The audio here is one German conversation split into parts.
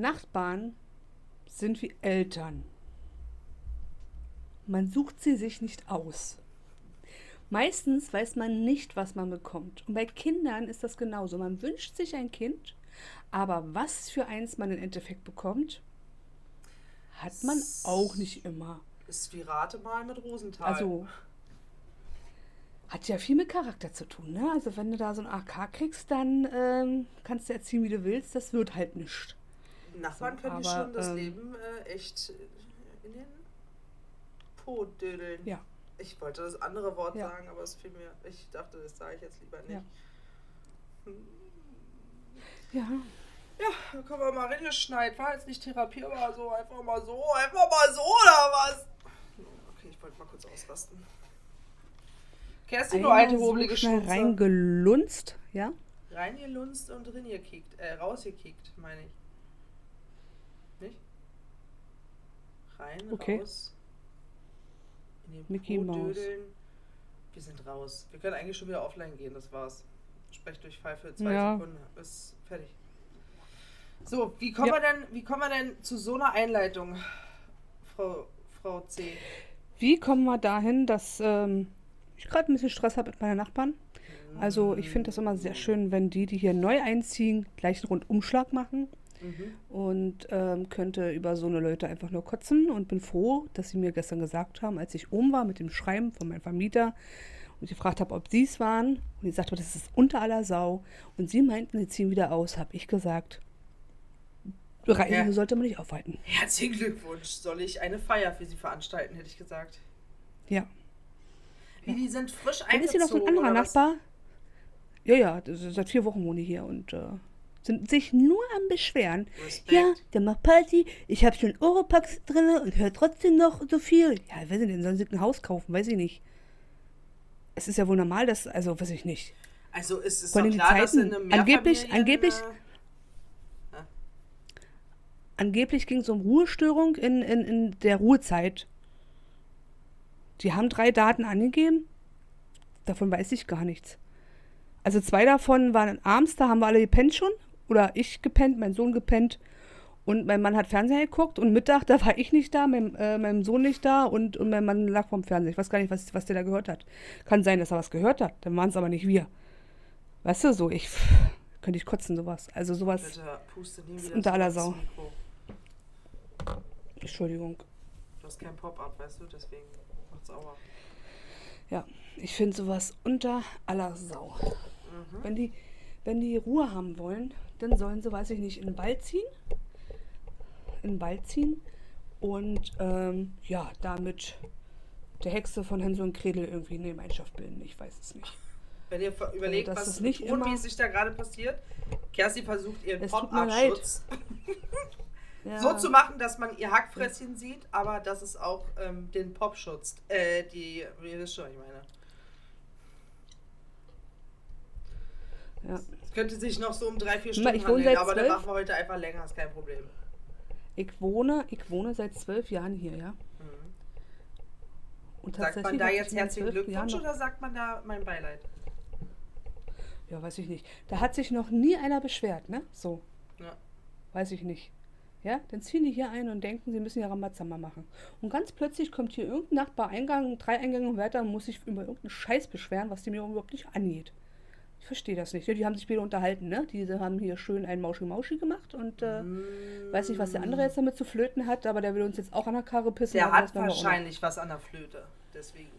Nachbarn sind wie Eltern. Man sucht sie sich nicht aus. Meistens weiß man nicht, was man bekommt. Und bei Kindern ist das genauso. Man wünscht sich ein Kind, aber was für eins man im Endeffekt bekommt, hat man auch nicht immer. Ist wie Rate mal mit Rosenthal. Also hat ja viel mit Charakter zu tun. Ne? Also wenn du da so ein AK kriegst, dann ähm, kannst du erziehen, wie du willst. Das wird halt nicht. Nachbarn So, können die aber, schon das ähm, Leben äh, echt in den Po dödeln. Ja. Ich wollte das andere Wort Ja. sagen, aber es fiel mir. Ich dachte, das sage ich jetzt lieber nicht. Ja. Ja, Ja, da können wir mal reingeschneit. War jetzt nicht therapierbar, so einfach mal so, einfach mal so oder was? Okay, ich wollte mal kurz ausrasten. Kerstin, du alte so wobelige schnell reingelunzt, ja. Reingelunzt und reingekickt. Äh, rausgekickt, meine ich. Nicht? Rein, Okay. raus. In den Mickey Maus. Wir sind raus. Wir können eigentlich schon wieder offline gehen, das war's. Sprecht durch Pfeife, zwei Ja. Sekunden. Ist fertig. So, wie kommen, Ja. wir denn, wie kommen wir denn zu so einer Einleitung, Frau, Frau C? Wie kommen wir dahin, dass ähm, ich gerade ein bisschen Stress habe mit meinen Nachbarn? Also ich finde das immer sehr schön, wenn die, die hier neu einziehen, gleich einen Rundumschlag machen Mhm. und ähm, könnte über so eine Leute einfach nur kotzen und bin froh, dass sie mir gestern gesagt haben, als ich oben war mit dem Schreiben von meinem Vermieter und ich gefragt habe, ob sie es waren und die sagte, das ist unter aller Sau und sie meinten, sie ziehen wieder aus, habe ich gesagt, Ja. sollte man nicht aufhalten. Herzlichen Glückwunsch. Soll ich eine Feier für Sie veranstalten, hätte ich gesagt. Ja. Wie, die sind frisch Dann ist hier noch so ein eingezogen, anderer? Nachbar. Ja, ja, seit vier Wochen wohne ich hier und äh, sind sich nur am Beschweren. Respekt. Ja, der macht Party, ich habe schon Oropax drin und höre trotzdem noch so viel. Ja, weiß ich nicht, sollen sie ein Haus kaufen, weiß ich nicht. Es ist ja wohl normal, dass, also weiß ich nicht. Also ist es Vor allem die klar, in Zeiten. Angeblich- angeblich- äh, Angeblich ging es um Ruhestörung in, in, in der Ruhezeit. Die haben drei Daten angegeben. Davon weiß ich gar nichts. Also zwei davon waren abends, da haben wir alle gepennt schon. Oder ich gepennt, mein Sohn gepennt. Und mein Mann hat Fernseher geguckt. Und Mittag, da war ich nicht da, mein, äh, mein Sohn nicht da. Und, und mein Mann lag vorm Fernseher. Ich weiß gar nicht, was, was der da gehört hat. Kann sein, dass er was gehört hat. Dann waren es aber nicht wir. Weißt du, so, ich könnte ich kotzen, sowas. Also sowas, puste nie Ist unter aller Sau. Entschuldigung. Du hast kein Pop-up, weißt du, deswegen macht's sauer. Ja, ich finde sowas unter aller Sau. Mhm. Wenn, die, wenn die Ruhe haben wollen, dann sollen sie, weiß ich nicht, in den Wald ziehen. In den Wald ziehen und ähm, ja, damit der Hexe von Hänsel und Gretel irgendwie eine Gemeinschaft bilden. Ich weiß es nicht. Wenn ihr überlegt, dass was es nicht tonmäßig da gerade passiert, Kerstin versucht ihren. Pop-up-Schutz Ja, so zu machen, dass man ihr Hackfresschen sieht, aber dass es auch ähm, den Pop schützt. Äh, die, ihr wisst schon, ich meine. Ja. Es könnte sich noch so um drei, vier Stunden ich wohne handeln, seit aber dann zwölf. machen wir heute einfach länger, ist kein Problem. Ich wohne, ich wohne seit zwölf Jahren hier, ja. Mhm. Und Sagt man da jetzt herzlichen Glückwunsch oder sagt man da mein Beileid? Ja, weiß ich nicht. Da hat sich noch nie einer beschwert, ne? So. Ja. Weiß ich nicht. Ja, dann ziehen die hier ein und denken, sie müssen ja Rambazamba machen. Und ganz plötzlich kommt hier irgendein Nachbar Eingang, drei Eingänge weiter und muss sich über irgendeinen Scheiß beschweren, was die mir überhaupt nicht angeht. Ich verstehe das nicht. Ja, die haben sich wieder unterhalten, ne? Diese haben hier schön ein Mauschi-Mauschi gemacht und äh, weiß nicht, was der andere jetzt damit zu flöten hat, aber der will uns jetzt auch an der Karre pissen. Der hat wahrscheinlich was an der Flöte. Deswegen.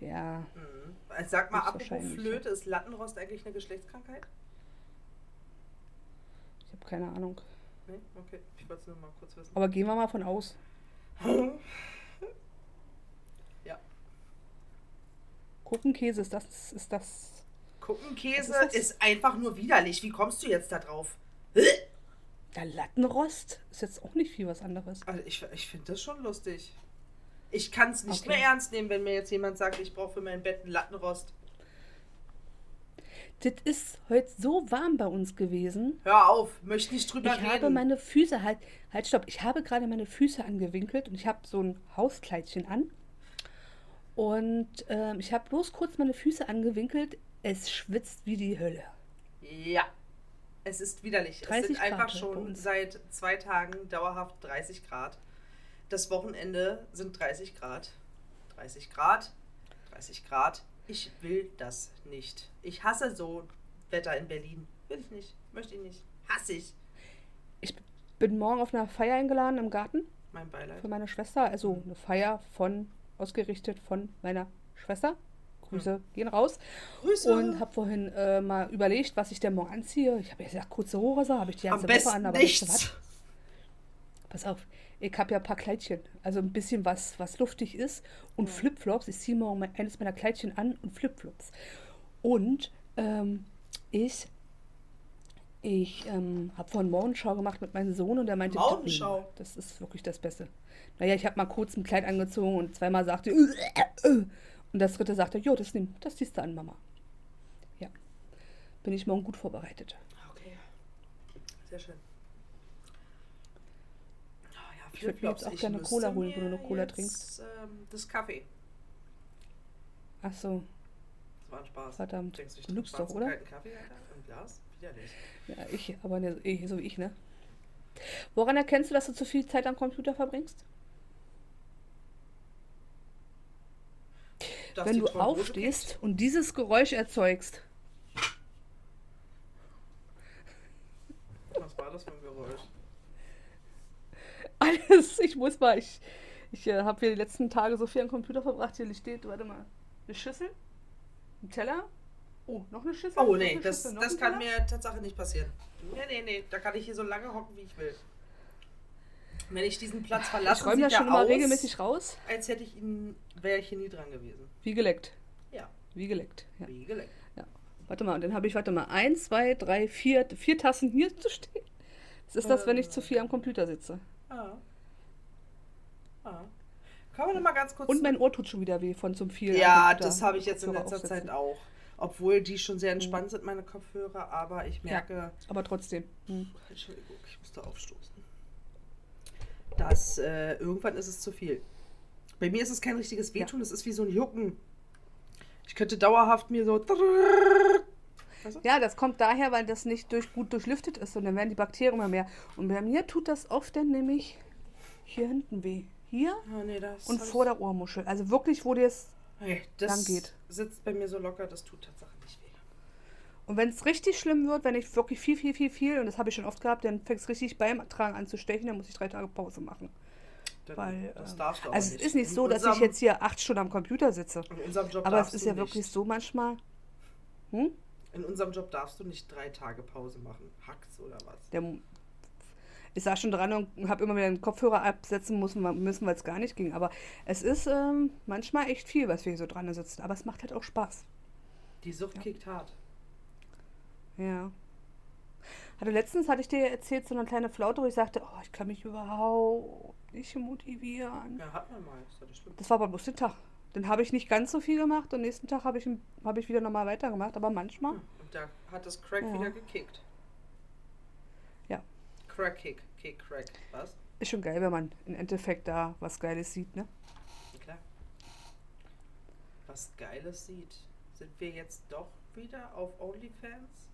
Ja, Mhm. Also Sag mal, apropos Flöte, ist Lattenrost eigentlich eine Geschlechtskrankheit? ich habe keine Ahnung. Nee? Okay, ich wollte es nur mal kurz wissen. Aber gehen wir mal von aus. Ja. Kuchenkäse, ist das, ist das. Kuchenkäse Was ist ist, einfach nur widerlich. Wie kommst du jetzt da drauf? Ja, Lattenrost ist jetzt auch nicht viel was anderes. Also ich, ich finde das schon lustig. Ich kann es nicht Okay. mehr ernst nehmen, wenn mir jetzt jemand sagt, ich brauche für mein Bett einen Lattenrost. Das ist heute so warm bei uns gewesen. Hör auf, möchte nicht drüber Ich reden. habe meine Füße halt, halt stopp, ich habe gerade meine Füße angewinkelt und ich habe so ein Hauskleidchen an. Und ähm, ich habe bloß kurz meine Füße angewinkelt. Es schwitzt wie die Hölle. ja. Es ist widerlich. Es 30 sind einfach Grad bei schon uns. seit zwei Tagen dauerhaft 30 Grad. Das Wochenende sind 30 Grad. 30 Grad. 30 Grad. Ich will das nicht. Ich hasse so Wetter in Berlin. Will ich nicht. Möchte ich nicht. Hasse ich. Ich bin morgen auf einer Feier eingeladen im Garten Mein Beileid. für meine Schwester. Also eine Feier von, ausgerichtet von meiner Schwester. Grüße gehen raus. Grüße. Und habe vorhin äh, mal überlegt, was ich denn morgen anziehe. Ich habe ja gesagt, kurze Hose, habe ich die Am ganze besten Woche an, aber weißt du nichts. was? Pass auf, ich habe ja ein paar Kleidchen. Also ein bisschen was, was luftig ist. Und Flipflops. Ich ziehe morgen eines meiner Kleidchen an und Flipflops. Und ähm, ich, ich ähm, habe vorhin Morgenschau gemacht mit meinem Sohn und der meinte, Morgenschau? "Oh, das ist wirklich das Beste. Naja, ich habe mal kurz ein Kleid angezogen und zweimal sagte, "Äh, äh." Und das dritte sagte, jo, das, nimm, das ziehst du an, Mama. Ja, bin ich morgen gut vorbereitet. Okay. Sehr schön. Ah ja, Ich würd mir jetzt auch gerne Cola holen, wenn du eine Cola jetzt, trinkst. Ähm, das Kaffee. Ach so, Das war ein Spaß. Verdammt. Denkst du, Du lügst doch, oder? Kaffee, Alter? Im Glas? Widerlich. ja, ich, aber ne, eh, so wie ich, ne? Woran erkennst du, dass du zu viel Zeit am Computer verbringst? Dass Wenn du aufstehst und dieses Geräusch erzeugst. Was war das für ein Geräusch? Alles, ich muss mal, ich, ich äh, habe hier die letzten Tage so viel am Computer verbracht. Hier steht, warte mal, eine Schüssel, ein Teller. Oh, noch eine Schüssel. Oh nee, das, Schüssel, das kann Teller. mir Tatsache nicht passieren. Nee, nee, nee, da kann ich hier so lange hocken, wie ich will. Wenn ich diesen Platz verlasse, Ich räume sieht schon aus, regelmäßig raus. als hätte ich ihn, wäre ich hier nie dran gewesen. Wie geleckt. Ja, Wie geleckt. Ja. wie geleckt. Warte mal, und dann habe ich, warte mal, eins, zwei, drei, vier, vier Tassen hier zu stehen. Das ist das, wenn ich zu viel am Computer sitze. Ah. Ah. Wir noch mal ganz kurz... Und mein Ohr tut schon wieder weh von zum viel. ja, das habe ich jetzt in letzter aufsetzen. Zeit auch. Obwohl die schon sehr entspannt sind, meine Kopfhörer, aber ich merke... Aber trotzdem. Hm. Entschuldigung, ich musste aufstoßen. Das, äh, irgendwann ist es zu viel. Bei mir ist es kein richtiges Wehtun, es ist wie so ein Jucken. Ich könnte dauerhaft mir so. Ja, das kommt daher, weil das nicht durch, gut durchlüftet ist und dann werden die Bakterien immer mehr. Und bei mir tut das oft dann nämlich hier hinten weh. Hier Ah, nee, und vor der Ohrmuschel. Also wirklich, wo dir es. Das lang geht. sitzt bei mir so locker, das tut Tatsache nicht weh. Und wenn es richtig schlimm wird, wenn ich wirklich viel, viel, viel, viel, und das habe ich schon oft gehabt, dann fängt es richtig beim Tragen an zu stechen, dann muss ich drei Tage Pause machen. Dann, Weil, das ähm, darfst du also nicht. es ist nicht so, dass ich jetzt hier acht Stunden am Computer sitze. In unserem Job Aber es ist ja nicht. wirklich so manchmal. Hm? In unserem Job darfst du nicht drei Tage Pause machen. Hacks oder was? Der, ich saß schon dran und habe immer wieder den Kopfhörer absetzen müssen, müssen weil es gar nicht ging. Aber es ist ähm, manchmal echt viel, was wir hier so dran sitzen. Aber es macht halt auch Spaß. Die Sucht kickt hart. Ja. Hatte letztens hatte ich dir erzählt, so eine kleine Flaute, wo ich sagte, oh, ich kann mich überhaupt nicht motivieren. Ja, hat man mal. Ist schlimm. Das war den Tag. Dann habe ich nicht ganz so viel gemacht und nächsten Tag habe ich, habe ich wieder normal weitergemacht. Aber manchmal, Und da hat das Crack Ja. wieder gekickt. Ja. Crack Kick, Kick, Crack. Was? ist schon geil, wenn man im Endeffekt da was Geiles sieht, ne? Klar. Was Geiles sieht. Sind wir jetzt doch wieder auf OnlyFans?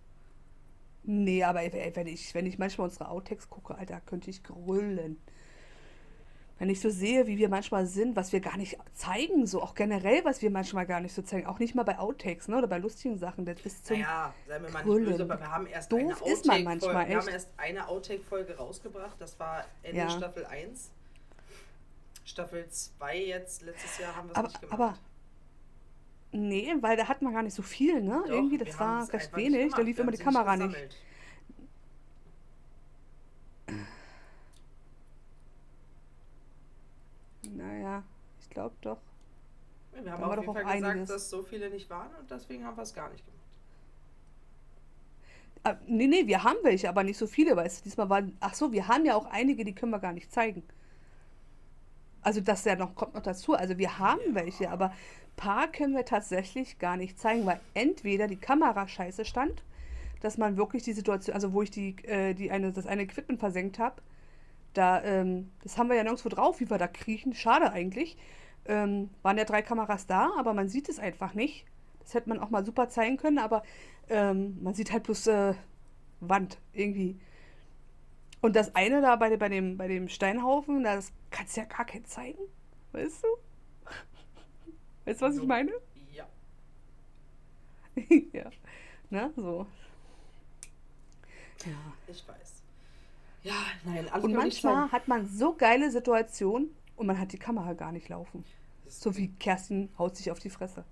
Nee, aber ey, wenn ich, wenn ich manchmal unsere Outtakes gucke, Alter, könnte ich grüllen. Wenn ich so sehe, wie wir manchmal sind, was wir gar nicht zeigen, so auch generell, was wir manchmal gar nicht so zeigen, auch nicht mal bei Outtakes, ne, oder bei lustigen Sachen, das ist zum... Naja, seien wir mal nicht Grüllen. böse, aber wir haben erst Doof eine ist man manchmal, Wir haben erst eine Outtake-Folge rausgebracht. Das war Ende Ja. Staffel 1. Staffel 2 jetzt, letztes Jahr haben wir es nicht gemacht. aber, nee, weil da hat man gar nicht so viel, ne? Doch, Irgendwie, das war es recht wenig, gemacht. da lief immer die Kamera nicht. Naja, ich glaube doch. Wir haben Da auf doch jeden auch Fall gesagt, einiges. dass so viele nicht waren und deswegen haben wir es gar nicht gemacht. Ah, nee, nee, wir haben welche, aber nicht so viele, weißt du. Diesmal waren, ach so, wir haben ja auch einige, die können wir gar nicht zeigen. Also das ja noch, kommt noch dazu. Also wir haben Ja. welche, aber paar können wir tatsächlich gar nicht zeigen, weil entweder die Kamera scheiße stand, dass man wirklich die Situation, also wo ich die, äh, die eine, das eine Equipment versenkt habe, da, ähm, das haben wir ja nirgendwo drauf, wie wir da kriechen. Schade eigentlich. Ähm, waren ja drei Kameras da, aber man sieht es einfach nicht. Das hätte man auch mal super zeigen können, aber ähm, man sieht halt bloß äh, Wand, irgendwie. Und das eine da bei, bei, dem, bei dem Steinhaufen, das kannst du ja gar kein zeigen. Weißt du? Weißt du, was ich meine? Ja. ja. Na, so. Ja. Ich weiß. Ja, nein, alles Und manchmal hat man so geile Situationen und man hat die Kamera gar nicht laufen. So wie Kerstin haut sich auf die Fresse.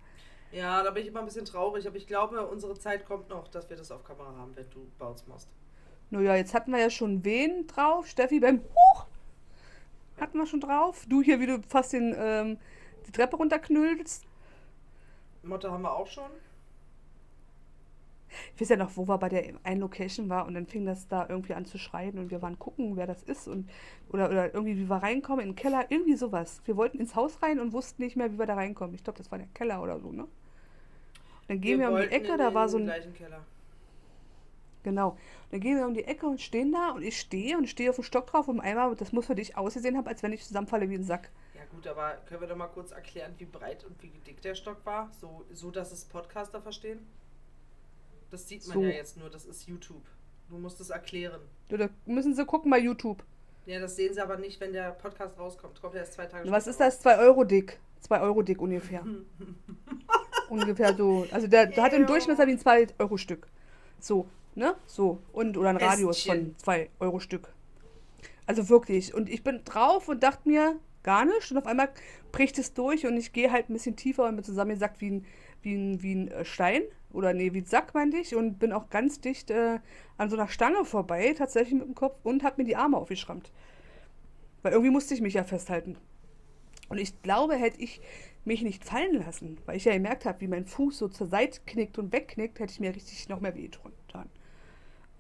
Ja, da bin ich immer ein bisschen traurig, aber ich glaube, unsere Zeit kommt noch, dass wir das auf Kamera haben, wenn du Bounce machst. Naja, jetzt hatten wir ja schon wen drauf. Steffi beim Huch hatten wir schon drauf. Du hier, wie du fast den, ähm, die Treppe runterknüllst. Motte haben wir auch schon. Ich weiß ja noch, wo wir bei der einen Location war und dann fing das da irgendwie an zu schreien und wir waren gucken, wer das ist und oder, oder irgendwie, wie wir reinkommen in den Keller, irgendwie sowas. Wir wollten ins Haus rein und wussten nicht mehr, wie wir da reinkommen. Ich glaube, das war der Keller oder so, ne? Dann gehen wir, um die Ecke, da war so ein, Keller. Genau. Dann gehen wir um die Ecke und stehen da und ich stehe und stehe auf dem Stock drauf und einmal, das muss für dich ausgesehen haben, als wenn ich zusammenfalle wie ein Sack. Ja gut, aber können wir doch mal kurz erklären, wie breit und wie dick der Stock war? So, so dass es Podcaster verstehen? Das sieht man So. ja jetzt nur, das ist YouTube. Du musst es erklären. Du, da müssen sie gucken bei YouTube. Ja, das sehen sie aber nicht, wenn der Podcast rauskommt. Kommt erst zwei Tage Was später ist das? 2 Euro dick. 2 Euro dick ungefähr. ungefähr so. Also der, der hat im. Durchmesser wie ein 2 Euro Stück. So, ne? So. Und oder ein Radius von 2 Euro Stück. Also wirklich. Und ich bin drauf und dachte mir, gar nicht. Und auf einmal bricht es durch und ich gehe halt ein bisschen tiefer und bin zusammengesackt wie ein, wie ein, wie ein äh, Stein. Oder nee, wie ein Sack, meinte ich. Und bin auch ganz dicht äh, an so einer Stange vorbei, tatsächlich mit dem Kopf, und habe mir die Arme aufgeschrammt. Weil irgendwie musste ich mich ja festhalten. Und ich glaube, hätte ich mich nicht fallen lassen, weil ich ja gemerkt habe, wie mein Fuß so zur Seite knickt und wegknickt, hätte ich mir richtig noch mehr weh getan.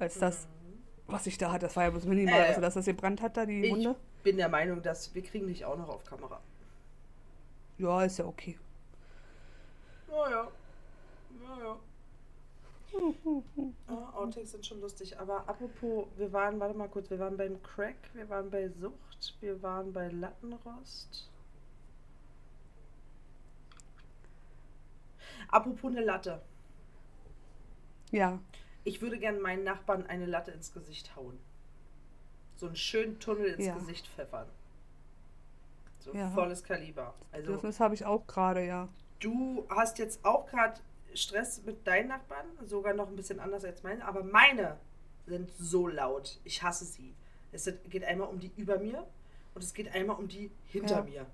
Als das, was ich da hatte. Das war ja bloß minimal. Äh, also, dass das gebrannt hat, da die Ich Wunde. bin der Meinung, dass wir kriegen dich auch noch auf Kamera. Ja, ist ja okay. Naja. Naja. Ja, Outtakes sind schon lustig. Aber apropos, wir waren, warte mal kurz, wir waren beim Crack, wir waren bei Sucht, wir waren bei Lattenrost. Apropos eine Latte. Ja. Ich würde gern meinen Nachbarn eine Latte ins Gesicht hauen. So einen schönen Tunnel ins Ja. Gesicht pfeffern. So Ja. volles Kaliber. Also Bedürfnis habe ich auch gerade, ja. du hast jetzt auch gerade Stress mit deinen Nachbarn, sogar noch ein bisschen anders als meine, aber meine sind so laut. Ich hasse sie. Es geht einmal um die über mir und es geht einmal um die hinter Ja. mir.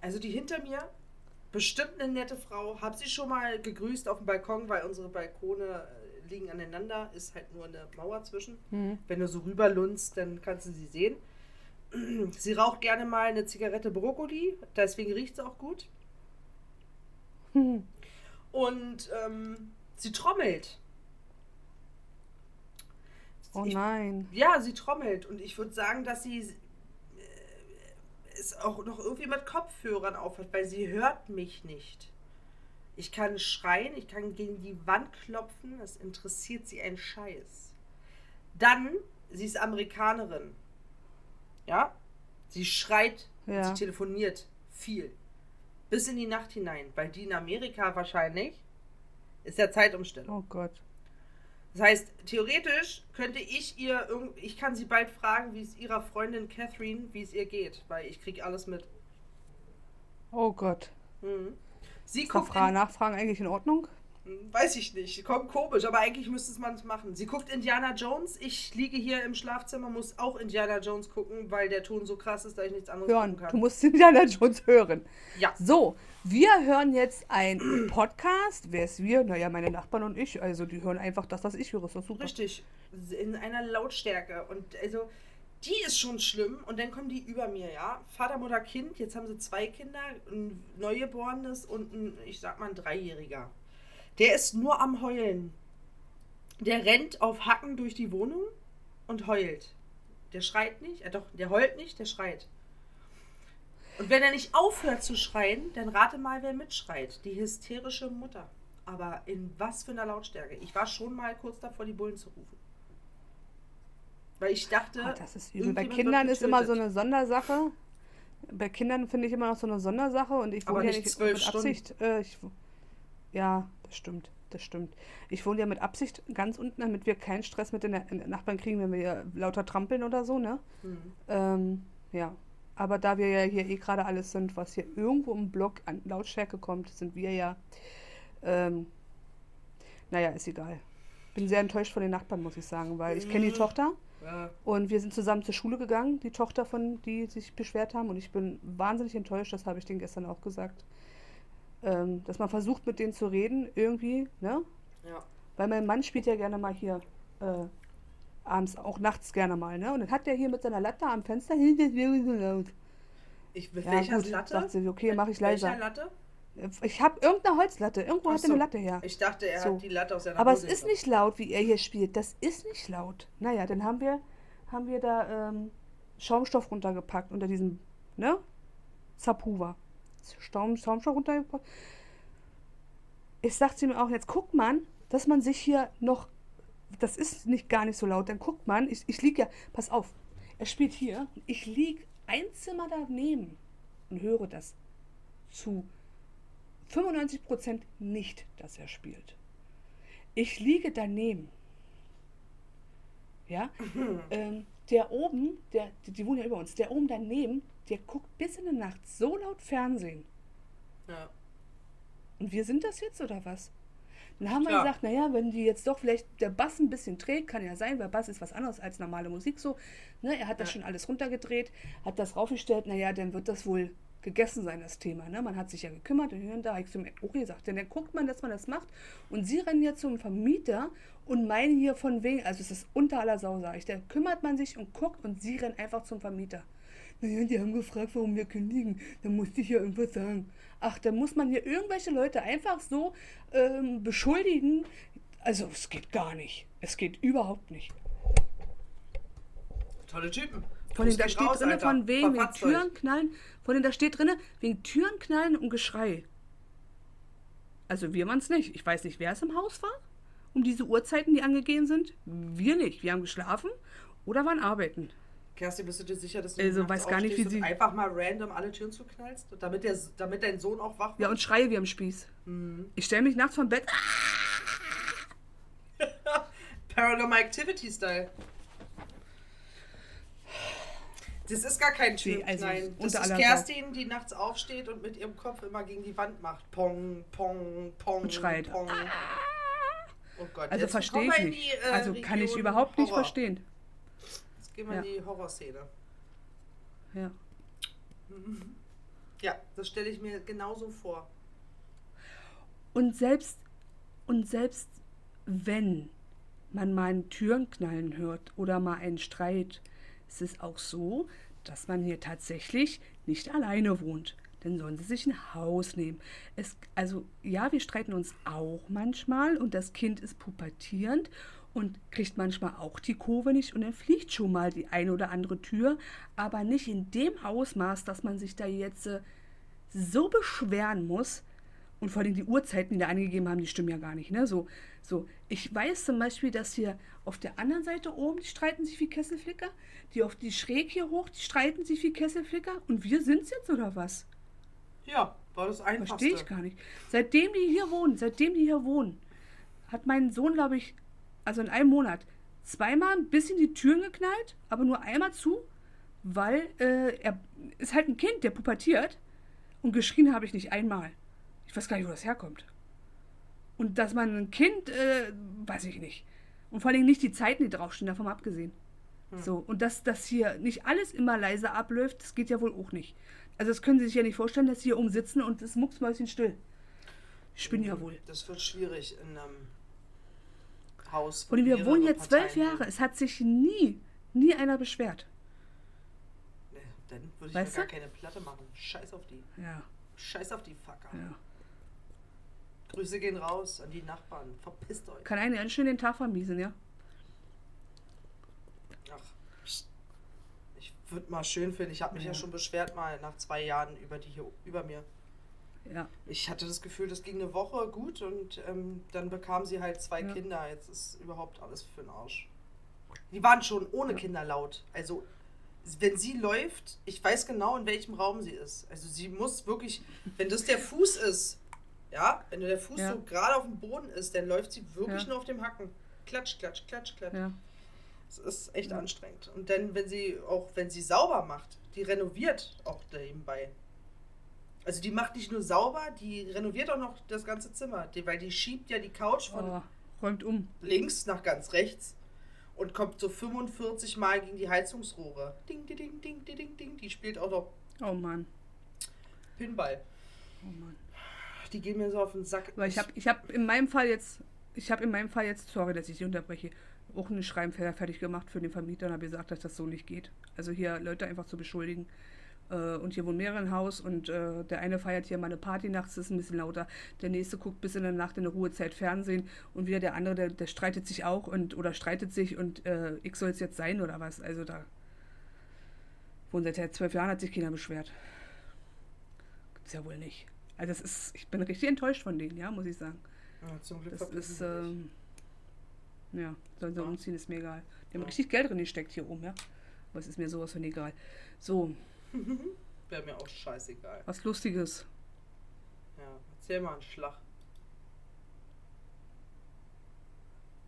Also die hinter mir, bestimmt eine nette Frau, hab sie schon mal gegrüßt auf dem Balkon, weil unsere Balkone liegen aneinander, ist halt nur eine Mauer zwischen. Hm. Wenn du so rüberlunzt, dann kannst du sie sehen. Sie raucht gerne mal eine Zigarette Brokkoli, deswegen riecht sie auch gut. Hm. Und ähm, sie trommelt. Oh ich, nein. ja, sie trommelt. Und ich würde sagen, dass sie äh, es auch noch irgendwie mit Kopfhörern aufhat, weil sie hört mich nicht. Ich kann schreien, ich kann gegen die Wand klopfen, das interessiert sie ein Scheiß. Dann, sie ist Amerikanerin. Ja? Sie schreit, Ja. sie telefoniert viel. Bis in die Nacht hinein, weil die in Amerika wahrscheinlich ist ja Zeitumstellung. Oh Gott. Das heißt, theoretisch könnte ich ihr, ich kann sie bald fragen, wie es ihrer Freundin Catherine, wie es ihr geht, weil ich kriege alles mit. Oh Gott. Mhm. Sie Ist guckt, Fra in, Nachfragen eigentlich in Ordnung? weiß ich nicht, kommt komisch, aber eigentlich müsste man es machen. Sie guckt Indiana Jones, ich liege hier im Schlafzimmer, muss auch Indiana Jones gucken, weil der Ton so krass ist, dass ich nichts anderes Hören. kann. Du musst Indiana Jones hören. Ja, So, wir hören jetzt ein Podcast. Wer ist wir? Naja, meine Nachbarn und ich. Also, die hören einfach das, was ich höre. Ist doch super. richtig. In einer Lautstärke. Und also, die ist schon schlimm. Und dann kommen die über mir, ja. Vater, Mutter, Kind. Jetzt haben sie zwei Kinder. Ein Neugeborenes und ein, ich sag mal, ein Dreijähriger. Der ist nur am Heulen. Der rennt auf Hacken durch die Wohnung und heult. Der schreit nicht. Äh, doch, der heult nicht, der schreit. Und wenn er nicht aufhört zu schreien, dann rate mal, wer mitschreit. Die hysterische Mutter. Aber in was für einer Lautstärke. Ich war schon mal kurz davor, die Bullen zu rufen. Weil ich dachte. Oh, das ist übel. Bei Kindern ist immer so eine Sondersache. Bei Kindern finde ich immer noch so eine Sondersache und ich wohne ja nicht nicht mit Stunden. Absicht. Äh, ich, ja, das stimmt. das stimmt. Ich wohne ja mit Absicht ganz unten, damit wir keinen Stress mit den Na- Nachbarn kriegen, wenn wir lauter trampeln oder so, ne? Hm. Ähm, ja. Aber da wir ja hier eh gerade alles sind, was hier irgendwo im Block an Lautstärke kommt, sind wir ja. Ähm, naja, ist egal. Bin sehr enttäuscht von den Nachbarn, muss ich sagen, weil ich kenne die Mhm. Tochter Ja. und wir sind zusammen zur Schule gegangen, die Tochter von, die sich beschwert haben. Und ich bin wahnsinnig enttäuscht, das habe ich denen gestern auch gesagt. Ähm, dass man versucht, mit denen zu reden, irgendwie, ne? ja. Weil mein Mann spielt ja gerne mal hier äh, abends, auch nachts gerne mal, ne? Und dann hat der hier mit seiner Latte am Fenster, "Hey, das wäre so laut. Ich, Ja, welcher gut, Latte? sagt sie, okay, mach ich Mit welcher leiser. Latte? Ich habe irgendeine Holzlatte, irgendwo hat er so. eine Latte her. Ich dachte, er So. hat die Latte aus seiner Aber es Hose ist genommen. nicht laut, wie er hier spielt. Das ist nicht laut. Naja, dann haben wir, haben wir da ähm, Schaumstoff runtergepackt unter diesem, ne? Zaphuva. Schaum, Schaumstoff runtergepackt. Ich sagte mir auch, jetzt guckt man, dass man sich hier noch, das ist nicht gar nicht so laut, dann guckt man, ich, ich liege ja, pass auf, er spielt hier, ich liege ein Zimmer daneben und höre das zu 95% nicht, dass er spielt. Ich liege daneben. Ja, ähm, der oben, der, die, die wohnen ja über uns, der oben daneben, der guckt bis in die Nacht so laut Fernsehen. Ja. Und wir sind das jetzt oder was? Dann haben wir gesagt, naja, wenn die jetzt doch vielleicht der Bass ein bisschen trägt, kann ja sein, weil Bass ist was anderes als normale Musik so. Ne, er hat das Ja. schon alles runtergedreht, hat das raufgestellt, naja, dann wird das wohl gegessen sein, das Thema. Ne? Man hat sich ja gekümmert und hier und da habe ich zu mir auch gesagt. Denn dann guckt man, dass man das macht und sie rennen jetzt zum Vermieter und meinen hier von wegen, also es ist unter aller Sau, sage ich. Da kümmert man sich und guckt und sie rennen einfach zum Vermieter. Naja, die haben gefragt, warum wir kündigen. Da musste ich ja irgendwas sagen. Ach, da muss man hier irgendwelche Leute einfach so ähm, beschuldigen. Also, es geht gar nicht. Es geht überhaupt nicht. Tolle Typen. Von denen da steht raus, drin, Alter. von wegen, wegen euch. Türen knallen. Von denen da steht drin, wegen Türen knallen und Geschrei. Also, wir waren es nicht. Ich weiß nicht, wer es im Haus war. Um diese Uhrzeiten, die angegeben sind. Wir nicht. Wir haben geschlafen oder waren arbeiten. Kerstin, bist du dir sicher, dass du Also, weiß gar nicht, wie sie- einfach mal random alle Türen zuknallst? Damit, der, damit dein Sohn auch wach wird? Ja, und schreie wie am Spieß. Mhm. Ich stelle mich nachts vom Bett. Paranormal Activity Style. Das ist gar kein Typ, Nee, also nein. Das unter ist Kerstin, die nachts aufsteht und mit ihrem Kopf immer gegen die Wand macht. Pong, pong, pong. Und schreit. Pong. Oh Gott, Also verstehe ich nicht. die, äh, Also kann ich Region überhaupt nicht Horror. verstehen. Jetzt gehen wir Ja. in die Horrorszene. Ja. Ja, das stelle ich mir genauso vor. Und selbst, und selbst wenn man mal einen Türen knallen hört oder mal einen Streit, ist es auch so, dass man hier tatsächlich nicht alleine wohnt. Dann sollen sie sich ein Haus nehmen. Es, also ja, wir streiten uns auch manchmal und das Kind ist pubertierend und kriegt manchmal auch die Kurve nicht und dann fliegt schon mal die eine oder andere Tür, aber nicht in dem Ausmaß, dass man sich da jetzt äh, so beschweren muss, und vor allem die Uhrzeiten, die da angegeben haben, die stimmen ja gar nicht. Ne? So, so. Ich weiß zum Beispiel, dass hier auf der anderen Seite oben, die streiten sich wie Kesselflicker. Die auf die schräg hier hoch, die streiten sich wie Kesselflicker. Und wir sind's jetzt oder was? Ja, war das einfachste. Verstehe ich gar nicht. Seitdem die hier wohnen, seitdem die hier wohnen, hat mein Sohn, glaube ich, also in einem Monat, zweimal ein bisschen die Türen geknallt, aber nur einmal zu, weil äh, er ist halt ein Kind, der pubertiert. Und geschrien habe ich nicht einmal. Ich weiß gar nicht, wo das herkommt. Und dass man ein Kind, äh, weiß ich nicht. Und vor allem nicht die Zeiten, die draufstehen, davon abgesehen. So, und dass das hier nicht alles immer leise abläuft, das geht ja wohl auch nicht. Also das können Sie sich ja nicht vorstellen, dass Sie hier oben sitzen und es mucksmäuschen still. Ich bin ja wohl. Das wird schwierig in einem Haus. Und wir wohnen hier zwölf Jahre. Es hat sich nie, nie einer beschwert. Nee, dann würde ich Weißt mir gar du? keine Platte machen. Scheiß auf die. Ja, Scheiß auf die Fucker. ja. Grüße gehen raus an die Nachbarn. Verpisst euch. Kann einen ganz schön den Tag vermiesen, ja. Ach, ich würde mal schön finden. Ich habe mich ja. Ja. schon beschwert mal nach zwei Jahren über die hier über mir. Ja, Ich hatte das Gefühl, das ging eine Woche gut und ähm, dann bekam sie halt zwei Ja. Kinder. Jetzt ist überhaupt alles für den Arsch. Die waren schon ohne Ja. Kinder laut. Also, wenn sie läuft, ich weiß genau, in welchem Raum sie ist. Also, sie muss wirklich, wenn das der Fuß ist, Ja, wenn der Fuß Ja. so gerade auf dem Boden ist, dann läuft sie wirklich Ja. nur auf dem Hacken. Klatsch, klatsch, klatsch, klatsch. Ja. Es ist echt anstrengend. Und dann, wenn sie auch, wenn sie sauber macht, die renoviert auch nebenbei. Also die macht nicht nur sauber, die renoviert auch noch das ganze Zimmer. Die, weil die schiebt ja die Couch von Oh, räumt um. links nach ganz rechts und kommt so 45 Mal gegen die Heizungsrohre. Ding, ding, ding, ding, ding, ding, ding. Die spielt auch noch Oh Mann. Pinball. Oh Mann. Die gehen mir so auf den Sack. Weil ich habe ich hab in meinem Fall jetzt, ich habe in meinem Fall jetzt, sorry, dass ich Sie unterbreche, auch einen Schreiben fer- fertig gemacht für den Vermieter und habe gesagt, dass das so nicht geht. Also hier Leute einfach zu beschuldigen. Äh, und hier wohnen mehrere im Haus und äh, der eine feiert hier mal eine Party nachts, ist ein bisschen lauter. Der nächste guckt bis in der Nacht in der Ruhezeit Fernsehen und wieder der andere, der, der streitet sich auch und oder streitet sich und äh, ich soll es jetzt sein oder was. Also da wohnen seit zwölf Jahren hat sich keiner beschwert. Gibt's ja wohl nicht. Also das ist, ich bin richtig enttäuscht von denen, ja, muss ich sagen. Ja, zum Glück Das ist, ähm, ja, sollen sie Ja. umziehen, ist mir egal. Die haben Ja. richtig Geld drin gesteckt hier oben, ja. Aber es ist mir sowas von egal. So, Wäre mir auch scheißegal. was Lustiges. Ja, erzähl mal einen Schlag.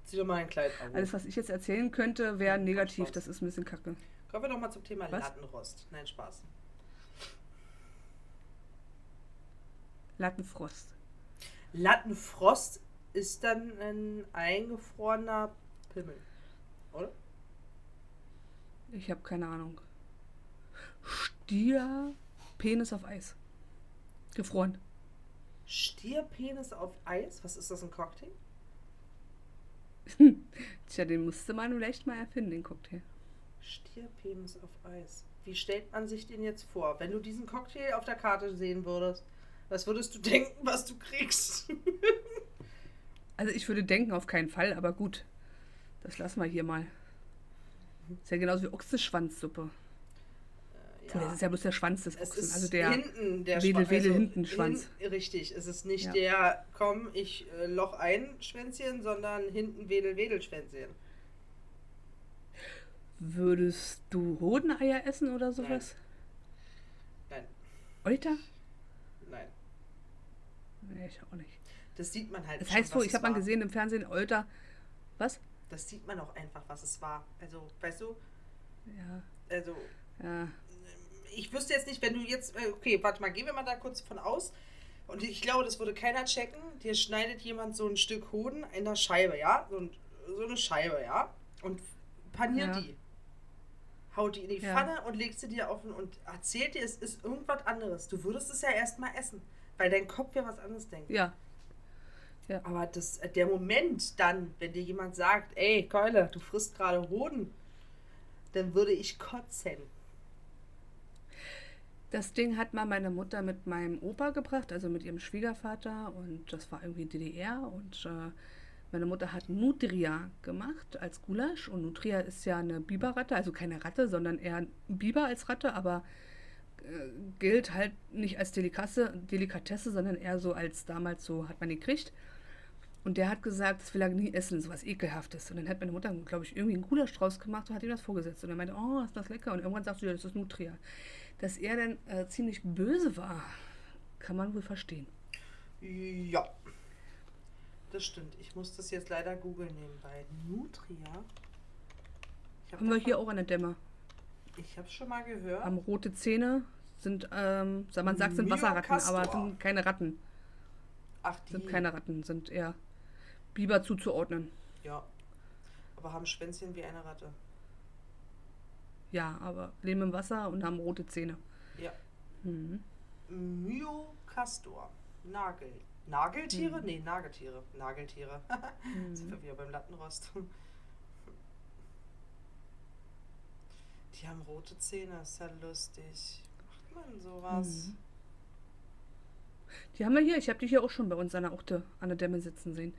Zieh doch mal ein Kleid auf. Alles, was ich jetzt erzählen könnte, wäre negativ. Das ist ein bisschen kacke. Kommen wir doch mal zum Thema Was? Lattenrost. Nein, Spaß. Lattenfrost. Lattenfrost ist dann ein eingefrorener Pimmel. Oder? Ich habe keine Ahnung. Stier, Penis auf Eis. Gefroren. Stierpenis auf Eis? Was ist das, ein Cocktail? Tja, den musste man vielleicht mal erfinden, den Cocktail. Stierpenis auf Eis. Wie stellt man sich den jetzt vor? Wenn du diesen Cocktail auf der Karte sehen würdest, was würdest du denken, was du kriegst? Also ich würde denken, auf keinen Fall, aber gut. Das lassen wir hier mal. Ist ja genauso wie Ochsenschwanzsuppe. Obwohl, Das ist ja bloß der Schwanz des Es Ochsen. Also der. hinten der Wedel, Wedel, hinten Schwanz. hin- richtig, es ist nicht Ja. der, komm, ich äh, loch ein Schwänzchen, sondern hinten Wedel, Wedel Schwänzchen. Würdest du Hodeneier essen oder sowas? Nein, Euter? Nee, ich auch nicht. Das sieht man halt Das schon, heißt so, was ich habe mal gesehen im Fernsehen, Euter. Was? Das sieht man auch einfach, was es war. Also, weißt du, Ja. also, Ja. ich wüsste jetzt nicht, wenn du jetzt, äh, okay, warte mal, gehen wir mal da kurz von aus. Und ich glaube, das würde keiner checken. Dir schneidet jemand so ein Stück Hoden in der Scheibe, ja? So, ein, so eine Scheibe, ja? Und paniert Ja. die. Haut die in die Ja. Pfanne und legst sie dir auf und erzählt dir, es ist irgendwas anderes. Du würdest es ja erstmal essen, weil dein Kopf ja was anderes denkt. Ja. Aber das, äh, der Moment dann, wenn dir jemand sagt, ey, Keule, du frisst gerade Hoden, dann würde ich kotzen. Das Ding hat mal meine Mutter mit meinem Opa gebracht, also mit ihrem Schwiegervater. Und das war irgendwie DDR. Und äh, meine Mutter hat Nutria gemacht als Gulasch. Und Nutria ist ja eine Biberratte, also keine Ratte, sondern eher ein Biber als Ratte, aber äh, gilt halt nicht als Delikasse, Delikatesse, sondern eher so als damals so hat man gekriegt. Und der hat gesagt, das will er nie essen, sowas Ekelhaftes. Und dann hat meine Mutter, glaube ich, irgendwie einen Gulasch draus gemacht und hat ihm das vorgesetzt. Und er meinte, oh, ist das lecker. Und irgendwann sagst du, ja, das ist Nutria. Dass er dann äh, ziemlich böse war, kann man wohl verstehen. Ja. Das stimmt. Ich muss das jetzt leider googeln nebenbei. Nutria. Ich habe Haben wir hier auch eine Dämme. Ich habe schon mal gehört. Haben rote Zähne, sind, ähm, man sagt, sind Wasserratten, aber sind keine Ratten. Ach, die. Sind keine Ratten, sind eher Biber zuzuordnen. Ja. Aber haben Schwänzchen wie eine Ratte. Ja, aber leben im Wasser und haben rote Zähne. Ja. Mhm. Myocastor. Nagel. Nageltiere? Mhm. Nee, Nageltiere. Nageltiere. Sind wir wieder beim Lattenrost. Die haben rote Zähne, ist ja lustig. Macht man sowas? Mhm. Die haben wir hier, ich habe die hier auch schon bei uns an der Uchte an der Dämme sitzen sehen.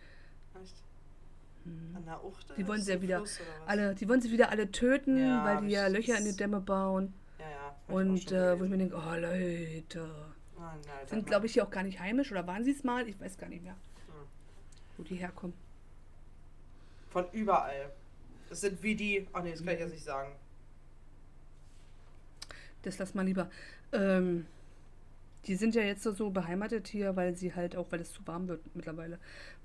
Echt? An der Uchte? Mhm. Die wollen sie ja wieder alle, die wollen sie wieder alle töten, Ja, weil die ja Löcher in die Dämme bauen. Ja, ja. Und äh, wo ich mir denke, oh Leute, Oh, nein, sind glaube ich hier auch gar nicht heimisch oder waren sie es mal? Ich weiß gar nicht mehr, Hm. wo die herkommen. Von überall. Das sind wie die. Ach nee, das kann ich jetzt nicht sagen. Das lass mal lieber. Ähm, Die sind ja jetzt so, beheimatet hier, weil sie halt auch, weil es zu warm wird mittlerweile.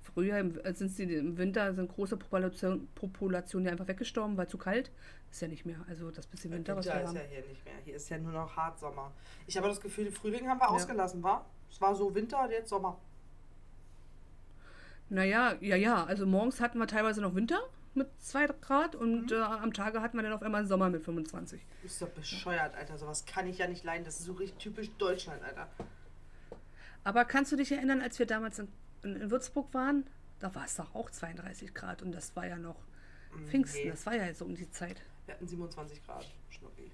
Früher im- äh, sind sie im Winter sind große Population, Populationen ja einfach weggestorben, weil zu kalt. Ist ja nicht mehr. Also das bisschen Winter, was wir Winter ist haben. ja hier nicht mehr. Hier ist ja nur noch hart Sommer. Ich habe das Gefühl, Frühling haben wir Ja. ausgelassen, war? Es war so Winter, jetzt Sommer. Naja, ja, ja. Also morgens hatten wir teilweise noch Winter mit 2 Grad und äh, am Tage hatten wir dann auf einmal Sommer mit 25. Ist doch bescheuert, Alter. Sowas kann ich ja nicht leiden. Das ist so richtig typisch Deutschland, Alter. Aber kannst du dich erinnern, als wir damals in, in, Würzburg waren? Da war es doch auch 32 Grad und das war ja noch Pfingsten. nee. Das war ja so um die Zeit. Wir hatten 27 Grad, Schnucki.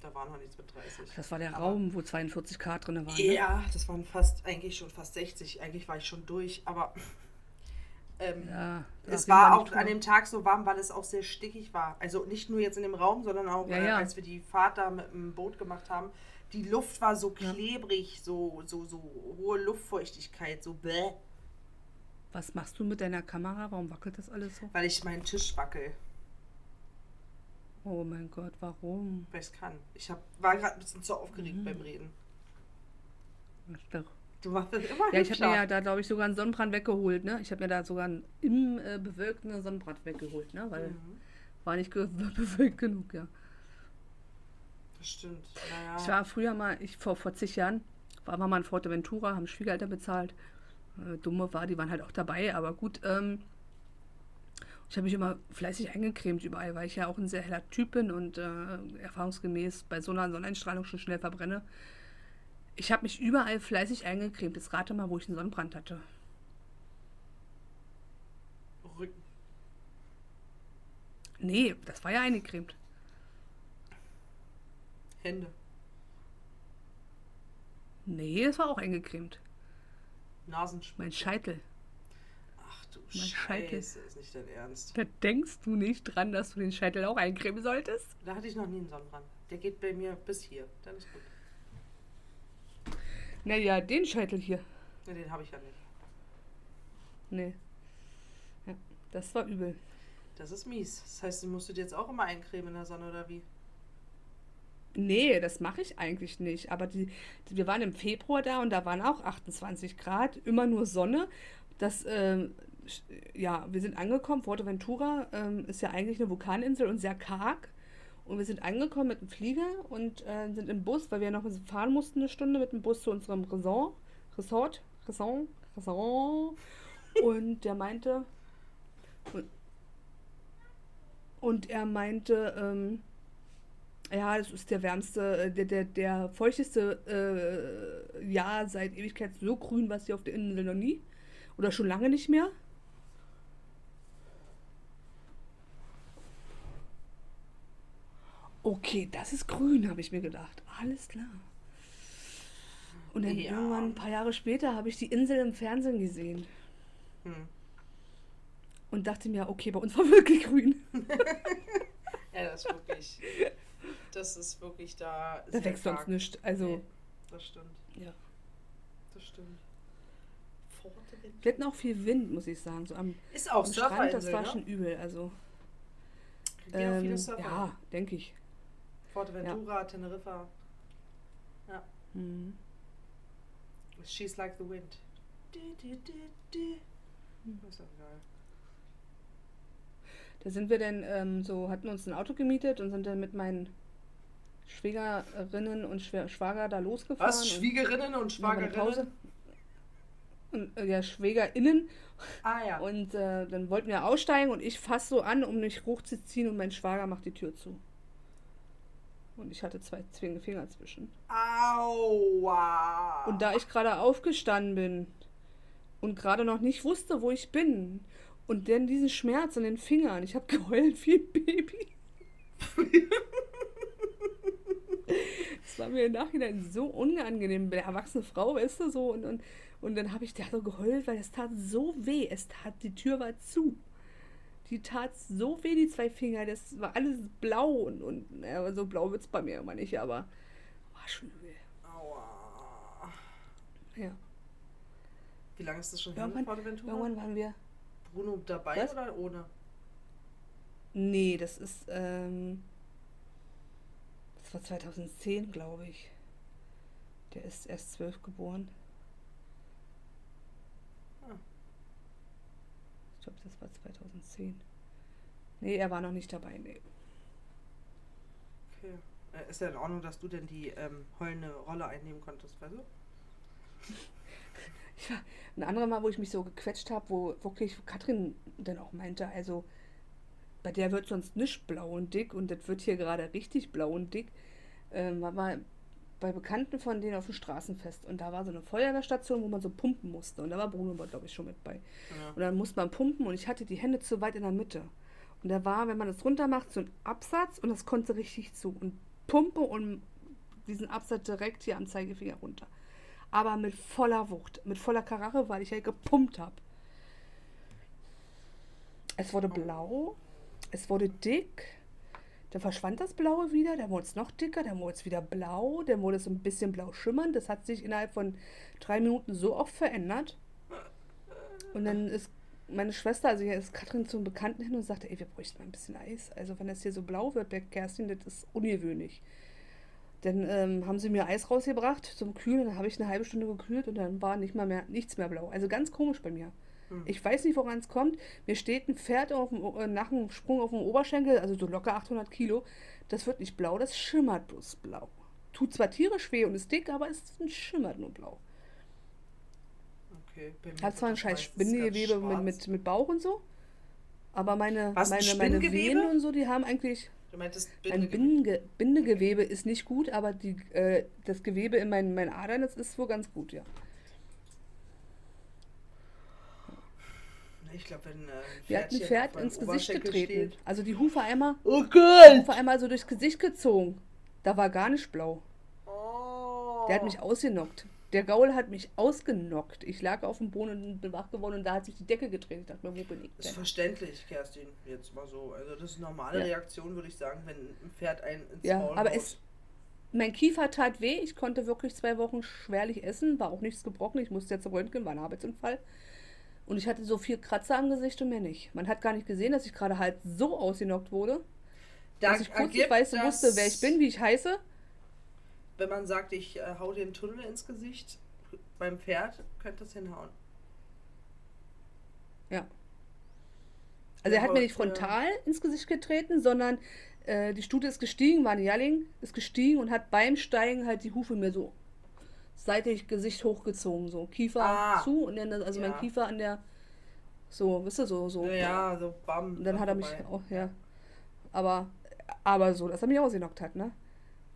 Da war noch nichts mit 30. Das war der Aber- Raum, wo 42 Grad drin waren. Ne? Ja, das waren fast, eigentlich schon fast 60. Eigentlich war ich schon durch, aber ähm, Ja, es war auch an dem Tag so warm, weil es auch sehr stickig war. Also nicht nur jetzt in dem Raum, sondern auch Ja, äh, ja. als wir die Fahrt da mit dem Boot gemacht haben. Die Luft war so klebrig, so, so, so hohe Luftfeuchtigkeit, so bäh, Was machst du mit deiner Kamera? Warum wackelt das alles so? weil ich meinen Tisch wackel, Oh mein Gott, warum? weil ich es kann. Ich hab, war gerade ein bisschen zu aufgeregt Mhm. beim Reden. Ach, doch. Du machst das immer Ja, ich habe mir ja da, glaube ich, sogar einen Sonnenbrand weggeholt. Ne? Ich habe mir da sogar einen im äh, bewölkten Sonnenbrand weggeholt, ne? weil Mhm, war nicht bewölkt genug, ja. das stimmt. Naja. Ich war früher mal, ich vor, vor zig Jahren, war mal in Forteventura, haben Schwiegereltern bezahlt. Äh, Dumme war, die waren halt auch dabei, aber gut. Ähm, ich habe mich immer fleißig eingecremt überall, weil ich ja auch ein sehr heller Typ bin und äh, erfahrungsgemäß bei so einer Sonneneinstrahlung schon schnell verbrenne. Ich habe mich überall fleißig eingecremt. Jetzt rate mal, wo ich einen Sonnenbrand hatte. Rücken. Nee, das war ja eingecremt. Hände. Nee, das war auch eingecremt. Nasenspitze. Mein Scheitel. Ach du Mein Scheitel. Scheiße, ist nicht dein Ernst. Da denkst du nicht dran, dass du den Scheitel auch eincremen solltest? Da hatte ich noch nie einen Sonnenbrand. Der geht bei mir bis hier. Dann ist gut. Naja, den Scheitel hier. Ne, den habe ich ja nicht. Nee. Ja, das war übel. Das ist mies. Das heißt, du musst du dir jetzt auch immer eincremen in der Sonne oder wie? Nee, das mache ich eigentlich nicht. Aber die, die, wir waren im Februar da und da waren auch 28 Grad, immer nur Sonne. Das, ähm, ja, wir sind angekommen. Forteventura ähm, ist ja eigentlich eine Vulkaninsel und sehr karg. Und wir sind angekommen mit dem Flieger und äh, sind im Bus, weil wir noch fahren mussten eine Stunde mit dem Bus zu unserem Resort. Resort? Resort? Resort. Und der meinte. Und, und er meinte, ähm, ja, das ist der wärmste, äh, der, der, der feuchteste äh, Jahr seit Ewigkeit. So grün war es hier auf der Insel noch nie. Oder schon lange nicht mehr. Okay, das ist grün, habe ich mir gedacht. Alles klar. Und dann Ja. irgendwann ein paar Jahre später habe ich die Insel im Fernsehen gesehen Hm. und dachte mir, okay, bei uns war wirklich grün. Ja, das ist wirklich. Das ist wirklich da. Da wächst sonst nichts. Also, Nee, das stimmt. ja. Das stimmt. Wir hatten auch viel Wind, muss ich sagen. So am, Ist auch am Strand, das war ne? schon übel. Also, ähm, ja, denke ich. Forteventura, Teneriffa. Mhm. She's like the wind. Du, du. Das ist doch geil. Da sind wir dann ähm, so, hatten uns ein Auto gemietet und sind dann mit meinen Schwägerinnen und Schwer Schwager da losgefahren. Was? und- Schwiegerinnen und eine Schwagerinnen? Und, äh, ja, SchwägerInnen. Ah ja. Und äh, dann wollten wir aussteigen und ich fasse so an, um mich hochzuziehen und mein Schwager macht die Tür zu. Und ich hatte zwei Zwinge Finger zwischen. Aua. Und da ich gerade aufgestanden bin und gerade noch nicht wusste, wo ich bin und dann diesen Schmerz in den Fingern, ich habe geheult wie ein Baby. Es war mir im Nachhinein so unangenehm, bei der erwachsene Frau, weißt du, so. Und, und, und dann habe ich da so geheult, weil es tat so weh. Es tat, die Tür war zu. Die tat so weh, die zwei Finger. Das war alles blau und, und ja, so blau wird es bei mir immer nicht, aber war schon übel. Aua. Ja. Wie lange ist das schon her, Irgendwann, Forteventura? irgendwann waren wir. Bruno dabei Was? oder ohne? Nee, das ist, ähm, das war 2010, glaube ich. Der ist erst zwölf geboren. Ah. Ich glaube, das war 2010. Nee, er war noch nicht dabei, nee. Okay. Äh, Ist ja in Ordnung, dass du denn die ähm, heulende Rolle einnehmen konntest, weißt du? Ich war ein anderes Mal, wo ich mich so gequetscht habe, wo wirklich Katrin dann auch meinte, also bei der wird sonst nicht blau und dick und das wird hier gerade richtig blau und dick. Ähm, war mal bei Bekannten von denen auf dem Straßenfest und da war so eine Feuerwehrstation, wo man so pumpen musste und da war Bruno, glaube ich, schon mit bei. Ja. Und dann musste man pumpen und ich hatte die Hände zu weit in der Mitte. Und da war, wenn man das runter macht, so ein Absatz und das konnte richtig zu. Und pumpe und diesen Absatz direkt hier am Zeigefinger runter. Aber mit voller Wucht, mit voller Karache, weil ich ja gepumpt habe. Es wurde blau, es wurde dick, dann verschwand das Blaue wieder, dann wurde es noch dicker, dann wurde es wieder blau, dann wurde es ein bisschen blau schimmernd. Das hat sich innerhalb von drei Minuten so oft verändert. Und dann ist meine Schwester, also hier ist Katrin zum Bekannten hin und sagte, ey, wir bräuchten mal ein bisschen Eis. Also wenn das hier so blau wird bei Kerstin, das ist ungewöhnlich. Dann ähm, haben sie mir Eis rausgebracht zum Kühlen, dann habe ich eine halbe Stunde gekühlt und dann war nicht mal mehr, nichts mehr blau. Also ganz komisch bei mir. Hm. Ich weiß nicht, woran es kommt. Mir steht ein Pferd auf dem, äh, nach einem Sprung auf dem Oberschenkel, also so locker 800 Kilo. Das wird nicht blau, das schimmert bloß blau. Tut zwar tierisch weh und ist dick, aber es schimmert nur blau. Okay. Hat zwar ein scheiß Spindegewebe mit, mit, mit Bauch und so, aber meine, Was, ein meine, meine? Venen und so, die haben eigentlich. Du meintest Ein Bindegewebe. Bindenge, Bindegewebe ist nicht gut, aber die, äh, das Gewebe in meinen, meinen Adern, das ist wohl ganz gut, ja. Ich glaube, wenn äh, ein Wir hatten ein Pferd ins Gesicht getreten. steht- Also die Hufe einmal, Oh Gott! Hufe einmal so durchs Gesicht gezogen. Da war gar nicht blau. Oh. Der hat mich ausgenockt. Der Gaul hat mich ausgenockt. Ich lag auf dem Boden und bin wach geworden und da hat sich die Decke gedreht. Ich dachte mir, wo bin ich Das ist denn? verständlich, Kerstin, jetzt mal so. Also das ist eine normale Ja. Reaktion, würde ich sagen, wenn ein Pferd einen ins Ja, Maul aber es, mein Kiefer tat weh. Ich konnte wirklich zwei Wochen schwerlich essen. War auch nichts gebrochen. Ich musste jetzt zum Röntgen, war ein Arbeitsunfall. Und ich hatte so viel Kratzer am Gesicht und mehr nicht. Man hat gar nicht gesehen, dass ich gerade halt so ausgenockt wurde, Da dass ich kurz nicht weiß, wusste, wer ich bin, wie ich heiße. Wenn man sagt, ich äh, hau dir einen Tunnel ins Gesicht, beim Pferd könnte das hinhauen. Ja. Also er hat mir nicht frontal ins Gesicht getreten, sondern äh, die Stute ist gestiegen, war ein Jalling, ist gestiegen und hat beim Steigen halt die Hufe mir so seitlich Gesicht hochgezogen, so Kiefer Ah. zu und dann also Ja. mein Kiefer an der so, wisst ihr, so so. Ja, ja, so bam. Und dann hat er mich vorbei. auch ja, aber aber so, dass er mich ausgenockt hat, ne?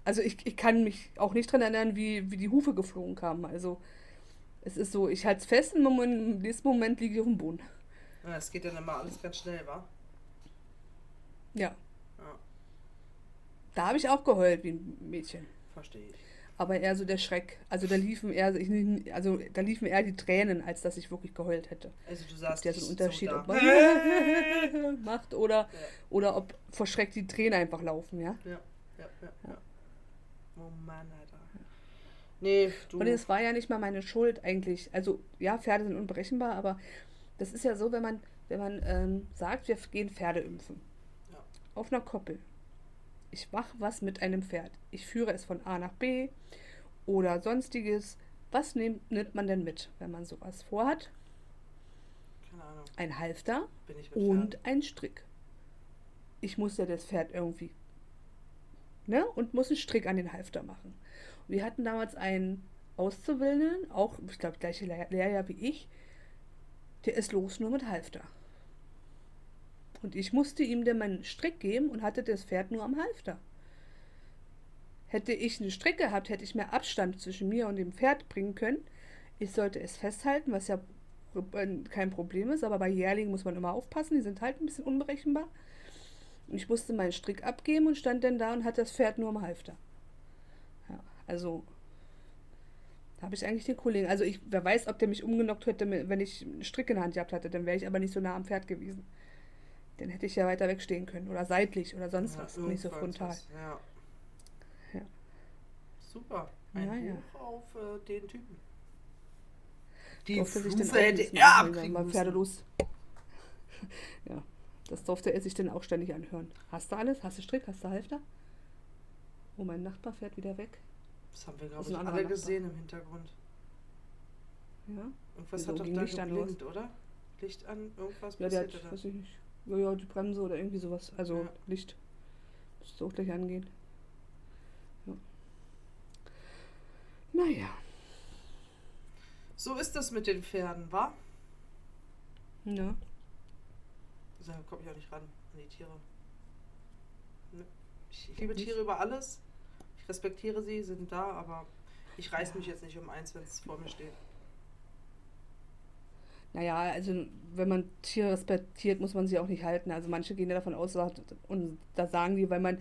Also ich, ich kann mich auch nicht dran erinnern, wie, wie die Hufe geflogen kamen. Also es ist so, ich halte es fest, im, Moment, im nächsten Moment liege ich auf dem Boden. Ja, es geht dann immer alles ganz schnell, wa? Ja. Ja, Da habe ich auch geheult wie ein Mädchen. verstehe ich. Aber eher so der Schreck. Also da liefen eher, ich, also da liefen eher die Tränen, als dass ich wirklich geheult hätte. Also du sagst, Der ist ein Unterschied, so ob man macht oder, oder ob vor Schreck die Tränen einfach laufen, ja. Ja, ja, ja, ja. Oh Mann, Alter. Nee, du. Und es war ja nicht mal meine Schuld eigentlich. Also ja, Pferde sind unberechenbar, aber das ist ja so, wenn man, wenn man ähm, sagt, wir gehen Pferde impfen. Ja. Auf einer Koppel. Ich mache was mit einem Pferd. Ich führe es von A nach B oder sonstiges. Was nimmt, nimmt man denn mit, wenn man sowas vorhat? Keine Ahnung. Ein Halfter und ein Strick. Ich muss ja das Pferd irgendwie, ne? Und muss einen Strick an den Halfter machen. Wir hatten damals einen Auszubildenden, auch, ich glaube, gleiche Lehr Lehrjahr wie ich, der ist los nur mit Halfter. Und ich musste ihm dann meinen Strick geben und hatte das Pferd nur am Halfter. Hätte ich einen Strick gehabt, hätte ich mehr Abstand zwischen mir und dem Pferd bringen können. Ich sollte es festhalten, was ja kein Problem ist, aber bei Jährlingen muss man immer aufpassen, die sind halt ein bisschen unberechenbar. Ich musste meinen Strick abgeben und stand dann da und hatte das Pferd nur am Halfter. Ja, also da habe ich eigentlich den Kollegen, also ich, wer weiß, ob der mich umgenockt hätte, wenn ich einen Strick in der Hand gehabt hätte, dann wäre ich aber nicht so nah am Pferd gewesen. Dann hätte ich ja weiter wegstehen können oder seitlich oder sonst Ja, was, nicht so frontal. was- Ja. Ja. Super. Ein Ja, ja. Hoch auf äh, den Typen. Die durfte sich Hufe auch hätte er abkriegen müssen. Pferde los. ja, das durfte er sich dann auch ständig anhören. Hast du alles? Hast du Strick? Hast du Halfter? Oh, mein Nachbar fährt wieder weg. Das haben wir, glaube ich, alle anderer gesehen im Hintergrund. Ja, Irgendwas Wieso hat doch da Licht an, oder geblinkt, oder? Licht an, irgendwas ja der passierte hat, da. weiß ich nicht, ja, ja, die Bremse oder irgendwie sowas. Also Ja. Licht. Müsste auch gleich angehen. Ja. Naja. So ist das mit den Pferden, wa? Ja. Da komme ich auch nicht ran an die Tiere. Ne. Ich liebe? Tiere über alles. Ich respektiere sie, sind da, aber ich reiß mich jetzt nicht um eins, wenn es vor mir steht. Naja, also wenn man Tiere respektiert, muss man sie auch nicht halten. Also manche gehen ja davon aus, und da sagen die, wenn man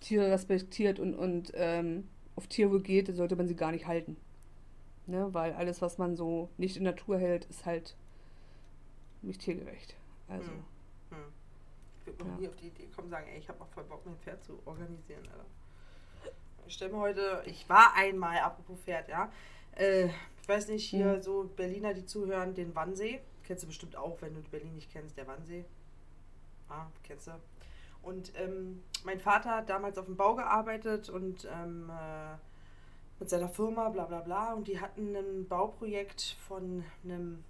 Tiere respektiert und, und ähm, auf Tierwohl geht, sollte man sie gar nicht halten. Ne? Weil alles, was man so nicht in Natur hält, ist halt nicht tiergerecht. Also, Hm. Hm. Ich würde noch Ja. nie auf die Idee kommen, sagen, ey, ich habe noch voll Bock, mein Pferd zu organisieren, Alter. Ich stelle mir heute, ich war einmal, apropos Pferd, ja. Äh, ich weiß nicht, hier Hm. so Berliner, die zuhören, den Wannsee. Kennst du bestimmt auch, wenn du Berlin nicht kennst, der Wannsee. Ah, kennst du. Und ähm, mein Vater hat damals auf dem Bau gearbeitet und ähm, äh, mit seiner Firma, bla bla bla. Und die hatten ein Bauprojekt von einem,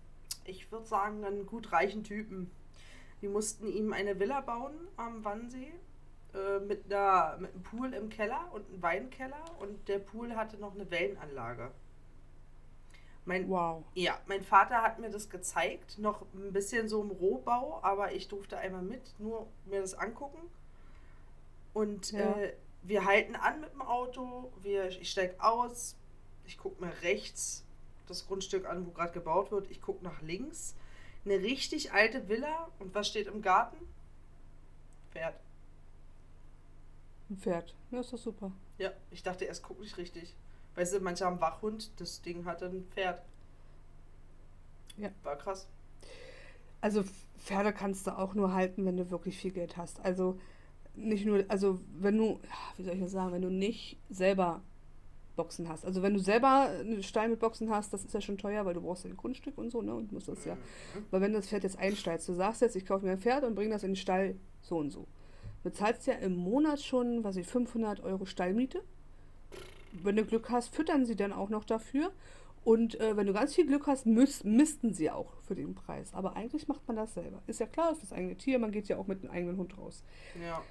ich würde sagen, einen gut reichen Typen. Die mussten ihm eine Villa bauen am Wannsee äh, mit, einer, mit einem Pool im Keller und einem Weinkeller. Und der Pool hatte noch eine Wellenanlage. Mein, wow. ja, mein Vater hat mir das gezeigt, noch ein bisschen so im Rohbau, aber ich durfte einmal mit, nur mir das angucken. Und Ja. äh, wir halten an mit dem Auto, wir, ich steige aus, ich gucke mir rechts das Grundstück an, wo gerade gebaut wird, ich gucke nach links. Eine richtig alte Villa und was steht im Garten? Pferd. Ein Pferd. Ja, ist doch super. Ja, ich dachte erst, guck nicht richtig. Weißt du, manche haben Wachhund, das Ding hatte ein Pferd. Ja. War krass. Also Pferde kannst du auch nur halten, wenn du wirklich viel Geld hast. Also nicht nur, also wenn du, ja, wie soll ich das sagen, wenn du nicht selber Boxen hast. Also wenn du selber einen Stall mit Boxen hast, das ist ja schon teuer, weil du brauchst ja ein Grundstück und so, ne? Und musst das ja. Mhm. Weil wenn du das Pferd jetzt einsteigst, du sagst jetzt, ich kaufe mir ein Pferd und bringe das in den Stall so und so. Du zahlst ja im Monat schon, was ich, 500 Euro Stallmiete. Wenn du Glück hast, füttern sie dann auch noch dafür. Und äh, wenn du ganz viel Glück hast, müß, missten sie auch für den Preis. Aber eigentlich macht man das selber. Ist ja klar, ist das eigene Tier, man geht ja auch mit einem eigenen Hund raus. Ja.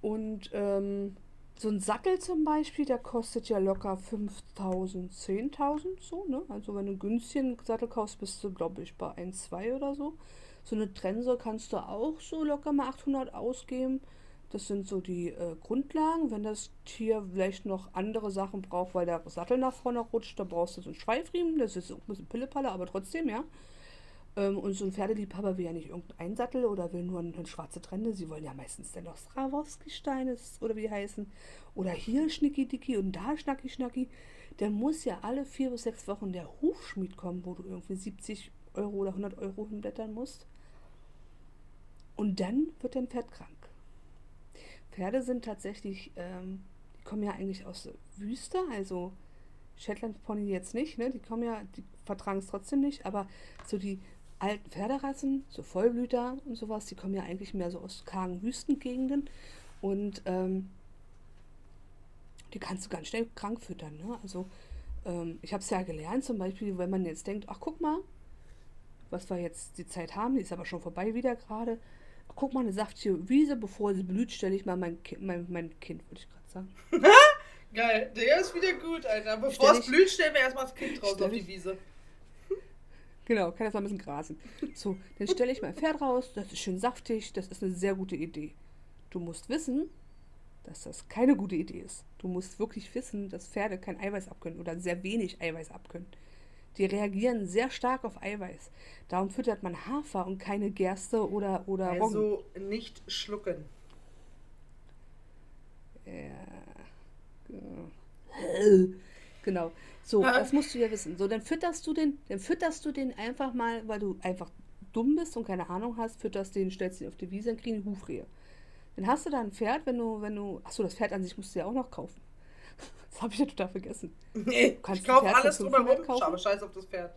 Und ähm, so ein Sattel zum Beispiel, der kostet ja locker 5000, 10.000 so, ne? Also wenn du einen günstigen Sattel kaufst, bist du, glaube ich, bei 1, 2 oder so. So eine Trense kannst du auch so locker mal 800 ausgeben. Das sind so die äh, Grundlagen. Wenn das Tier vielleicht noch andere Sachen braucht, weil der Sattel nach vorne rutscht, dann brauchst du so einen Schweifriemen. Das ist ein bisschen Pillepalle, aber trotzdem, ja. Ähm, und so ein Pferdeliebhaber will ja nicht irgendeinen Sattel oder will nur eine, eine schwarze Trände. Sie wollen ja meistens dann noch Strawowski-Steine oder wie die heißen. Oder hier Schnicki-Dicki und da Schnacki-Schnacki. Dann muss ja alle vier bis sechs Wochen der Hufschmied kommen, wo du irgendwie 70 Euro oder 100 Euro hinblättern musst. Und dann wird dein Pferd krank. Pferde sind tatsächlich, ähm, die kommen ja eigentlich aus der Wüste, also Shetland Pony jetzt nicht, ne? Die kommen ja, die vertragen es trotzdem nicht, aber so die alten Pferderassen, so Vollblüter und sowas, die kommen ja eigentlich mehr so aus kargen Wüstengegenden und ähm, die kannst du ganz schnell krank füttern, ne? Also ähm, ich habe es ja gelernt, zum Beispiel, wenn man jetzt denkt, ach guck mal, was wir jetzt die Zeit haben, die ist aber schon vorbei wieder gerade. Guck mal, eine saftige Wiese, bevor sie blüht, stelle ich mal mein, Ki mein, mein Kind, würde ich gerade sagen. Geil, der ist wieder gut, Alter. Bevor Stell es blüht, stellen wir erstmal das Kind raus auf die Wiese. Genau, kann jetzt mal ein bisschen grasen. So, dann stelle ich mein Pferd raus, das ist schön saftig, das ist eine sehr gute Idee. Du musst wissen, dass das keine gute Idee ist. Du musst wirklich wissen, dass Pferde kein Eiweiß abkönnen oder sehr wenig Eiweiß abkönnen. Die reagieren sehr stark auf Eiweiß. Darum füttert man Hafer und keine Gerste oder, oder Roggen. Also nicht schlucken. Ja. Genau. So, Ah. das musst du ja wissen. So, dann fütterst du den, dann fütterst du den einfach mal, weil du einfach dumm bist und keine Ahnung hast, fütterst den, stellst ihn auf die Wiese und kriegen die Hufrehe. Dann hast du da ein Pferd, wenn du, wenn du, achso, das Pferd an sich musst du ja auch noch kaufen. Das habe ich ja total vergessen. Nee, ich kaufe alles 500 drumherum, aber scheiß auf das Pferd.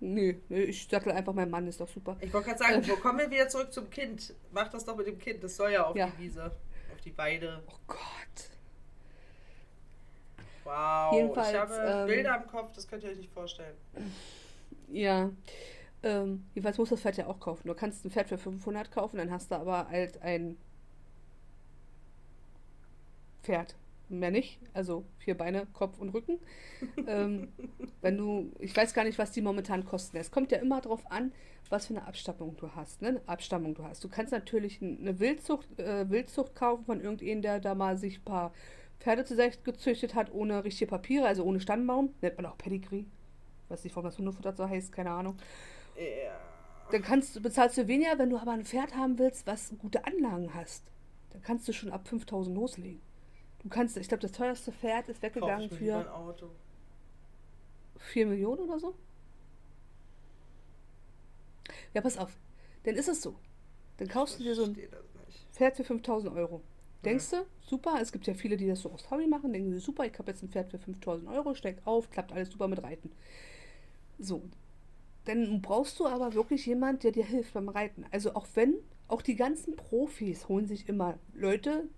Nee, nee, ich sattel einfach meinen Mann, ist doch super. Ich wollte gerade sagen, wo kommen wir wieder zurück zum Kind? Mach das doch mit dem Kind, das soll ja auf Ja. die Wiese, auf die Weide. Oh Gott. Wow, Jedenfalls, ich habe ähm, Bilder im Kopf, das könnt ihr euch nicht vorstellen. Ja. Ähm, jedenfalls musst du das Pferd ja auch kaufen. Du kannst ein Pferd für 500 kaufen, dann hast du aber halt ein Pferd. Mehr nicht. Also vier Beine, Kopf und Rücken. ähm, wenn du, ich weiß gar nicht, was die momentan kosten. Es kommt ja immer darauf an, was für eine Abstammung du hast. Ne? Eine Abstammung du hast. Du kannst natürlich eine Wildzucht, äh, Wildzucht kaufen von irgendjemandem, der da mal sich ein paar Pferde zurecht gezüchtet hat, ohne richtige Papiere, also ohne Stammbaum. Nennt man auch Pedigree. Weiß nicht, warum das Hundefutter so heißt, keine Ahnung. Ja. Dann kannst, du- bezahlst du weniger, wenn du aber ein Pferd haben willst, was gute Anlagen hast. Dann kannst du schon ab 5000 loslegen. Du kannst, ich glaube, das teuerste Pferd ist weggegangen für Auto. 4 Millionen oder so. Ja, pass auf. Dann ist es so. Dann kaufst du dir so ein. Pferd für 5000 Euro. Denkst du, super, es gibt ja viele, die das so aus Hobby machen, denken sie, super, ich habe jetzt ein Pferd für 5000 Euro, steig auf, klappt alles super mit Reiten. So, dann brauchst du aber wirklich jemand, der dir hilft beim Reiten. Also auch wenn, auch die ganzen Profis holen sich immer Leute,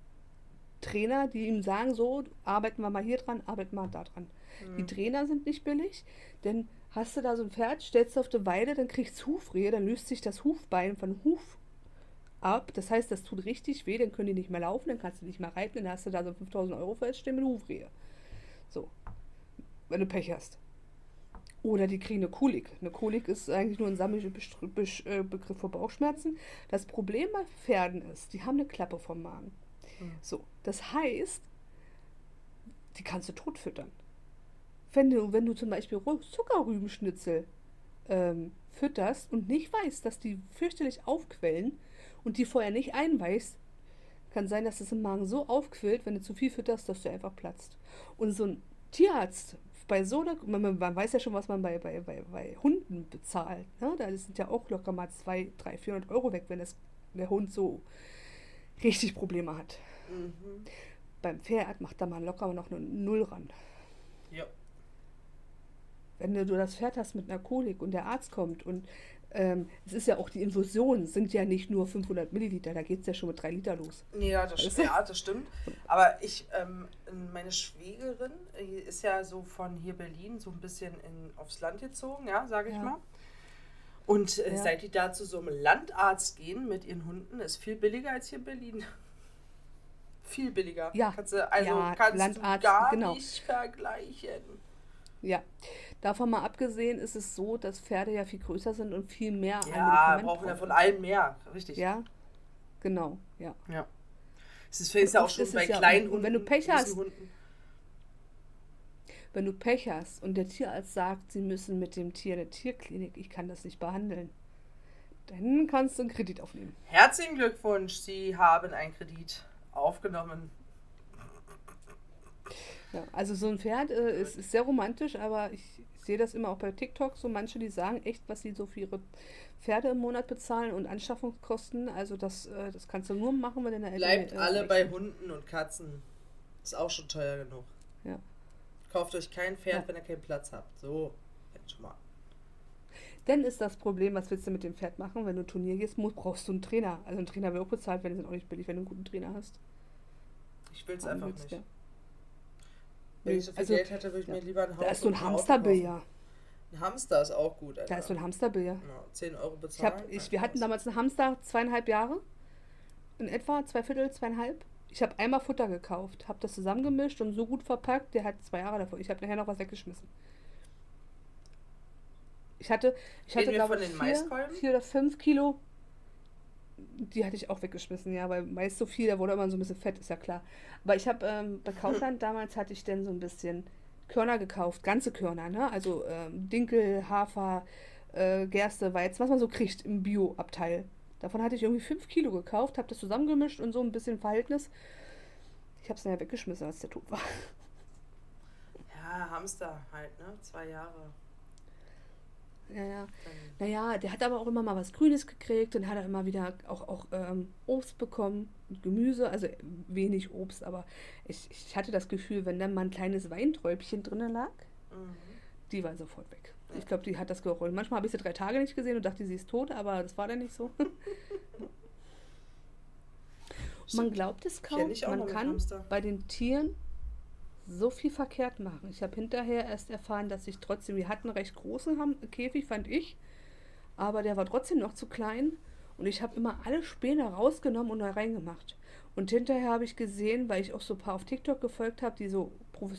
Trainer, die ihm sagen, so, arbeiten wir mal hier dran, arbeiten wir da dran. Die Trainer sind nicht billig, denn hast du da so ein Pferd, stellst du auf die Weide, dann kriegst Hufrehe, dann löst sich das Hufbein von Huf ab. Das heißt, das tut richtig weh, dann können die nicht mehr laufen, dann kannst du nicht mehr reiten, dann hast du da so 5000 Euro feststehen mit Hufrehe. So, wenn du Pech hast. Oder die kriegen eine Kolik. Eine Kolik ist eigentlich nur ein Sammelbegriff für Bauchschmerzen. Das Problem bei Pferden ist, die haben eine Klappe vom Magen. So, das heißt, die kannst du tot füttern. Wenn du, wenn du zum Beispiel Zuckerrübenschnitzel ähm, fütterst und nicht weißt, dass die fürchterlich aufquellen und die vorher nicht einweichst, kann sein, dass es im Magen so aufquillt, wenn du zu viel fütterst, dass du einfach platzt. Und so ein Tierarzt bei so einer, man, man weiß ja schon, was man bei, bei, bei, bei Hunden bezahlt. Ne? Da sind ja auch locker mal 2, 3, 400 Euro weg, wenn das, der Hund so richtig Probleme hat. Mhm. Beim Pferd macht da mal locker noch eine Null ran. Ja. Wenn du das Pferd hast mit einer Kolik und der Arzt kommt und ähm, es ist ja auch die Infusionen, sind ja nicht nur 500 Milliliter, da geht es ja schon mit 3 Liter los. Ja, das, du? ja, das stimmt. Aber ich, ähm, meine Schwägerin äh, ist ja so von hier Berlin so ein bisschen in, aufs Land gezogen, ja, sage ich Ja. mal. Und äh, Ja. seit die da zu so einem Landarzt gehen mit ihren Hunden, ist viel billiger als hier in Berlin. viel billiger. Ja. Kannst du, also Ja, kannst Landarzt, du gar genau. nicht vergleichen. Ja, davon mal abgesehen ist es so, dass Pferde ja viel größer sind und viel mehr Ja, brauchen wir brauchen. von allem mehr. Richtig. Ja, genau, ja. ja. Es ist, ist ja auch schon bei ja- kleinen und Hunden. wenn du Pech hast- Hunden. Wenn du Pech hast und der Tierarzt sagt, sie müssen mit dem Tier in eine Tierklinik, ich kann das nicht behandeln, dann kannst du einen Kredit aufnehmen. Herzlichen Glückwunsch, Sie haben einen Kredit aufgenommen. Ja, also so ein Pferd äh, ist, ist sehr romantisch, aber ich, sehe das immer auch bei TikTok, so manche, die sagen echt, was sie so für ihre Pferde im Monat bezahlen und Anschaffungskosten. Also das, äh, das kannst du nur machen, wenn du eine Bleibt äh, alle bei Hunden und Katzen. Ist auch schon teuer genug. Ja. Kauft euch kein Pferd, Ja. wenn ihr keinen Platz habt. So, jetzt schon mal. Dann ist das Problem, was willst du mit dem Pferd machen? Wenn du Turnier gehst, musst, brauchst du einen Trainer. Also ein Trainer wird auch bezahlt, wenn die sind auch nicht billig, wenn du einen guten Trainer hast. Ich will es einfach nicht. ja. Wenn ich so viel Also, Geld hätte, würde ich ja. mir lieber ein Haus Da ist so ein Hamsterbillard. Ein Hamster ist auch gut, Alter. Da ist so ein Hamsterbillard. ja, 10 Euro Ich bezahlen. hab, ich, wir hatten damals einen Hamster zweieinhalb Jahre. In etwa, zwei Viertel, zweieinhalb. Ich habe einmal Futter gekauft, habe das zusammengemischt und so gut verpackt, der hat zwei Jahre davor. Ich habe nachher noch was weggeschmissen. Ich hatte, ich hatte glaube ich, vier, vier oder fünf Kilo. Die hatte ich auch weggeschmissen, ja, weil Mais so viel, da wurde immer so ein bisschen fett, ist ja klar. Aber ich habe ähm, bei Kaufland damals hatte ich dann so ein bisschen Körner gekauft, ganze Körner, ne? Also ähm, Dinkel, Hafer, äh, Gerste, Weizen, was man so kriegt im Bio-Abteil. Davon hatte ich irgendwie fünf Kilo gekauft, habe das zusammengemischt und so ein bisschen Verhältnis. Ich habe es dann ja weggeschmissen, als der tot war. Ja, Hamster halt, ne? Zwei Jahre. Ja, ja. Naja, der hat aber auch immer mal was Grünes gekriegt und hat er immer wieder auch, auch ähm, Obst bekommen und Gemüse, also wenig Obst, aber ich, ich hatte das Gefühl, wenn dann mal ein kleines Weinträubchen drinnen lag, Mhm. die war sofort weg. Ich glaube, die hat das gerollt. Manchmal habe ich sie drei Tage nicht gesehen und dachte, sie ist tot, aber das war dann nicht so. man glaubt es kaum, man kann Hamster. bei den Tieren so viel verkehrt machen. Ich habe hinterher erst erfahren, dass ich trotzdem, wir hatten einen recht großen Käfig, fand ich, aber der war trotzdem noch zu klein und ich habe immer alle Späne rausgenommen und da reingemacht. Und hinterher habe ich gesehen, weil ich auch so ein paar auf TikTok gefolgt habe, die so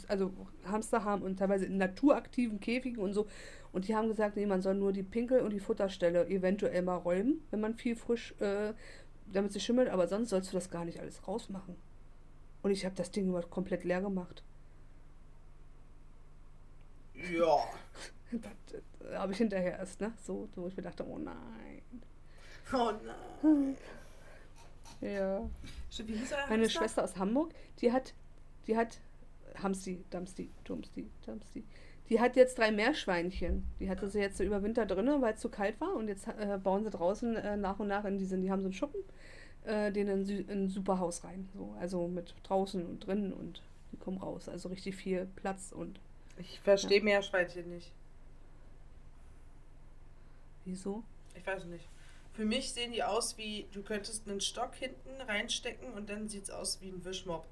also Hamster haben und teilweise in naturaktiven Käfigen und so. Und die haben gesagt, nee, man soll nur die Pinkel- und die Futterstelle eventuell mal räumen, wenn man viel frisch, äh, damit sie schimmelt, aber sonst sollst du das gar nicht alles rausmachen. Und ich habe das Ding immer komplett leer gemacht. Ja. Das, das habe ich hinterher erst, ne? So, so ich mir dachte, oh nein. Oh nein. Ja. Stimmt, Wie hieß er? Meine Schwester aus Hamburg, die hat, die hat, Hamsti, Damsti, Dumsti, Damsti, die hat jetzt drei Meerschweinchen. Die hatte sie jetzt so über Winter drinne, weil es zu kalt war und jetzt äh, bauen sie draußen äh, nach und nach in diesen, die haben so einen Schuppen, äh, den in, ein super Haus rein. So, also mit draußen und drinnen und die kommen raus. Also richtig viel Platz und Ich verstehe Meerschweinchen nicht. wieso? Ich weiß nicht. Für mich sehen die aus wie, du könntest einen Stock hinten reinstecken und dann sieht es aus wie ein Wischmopp.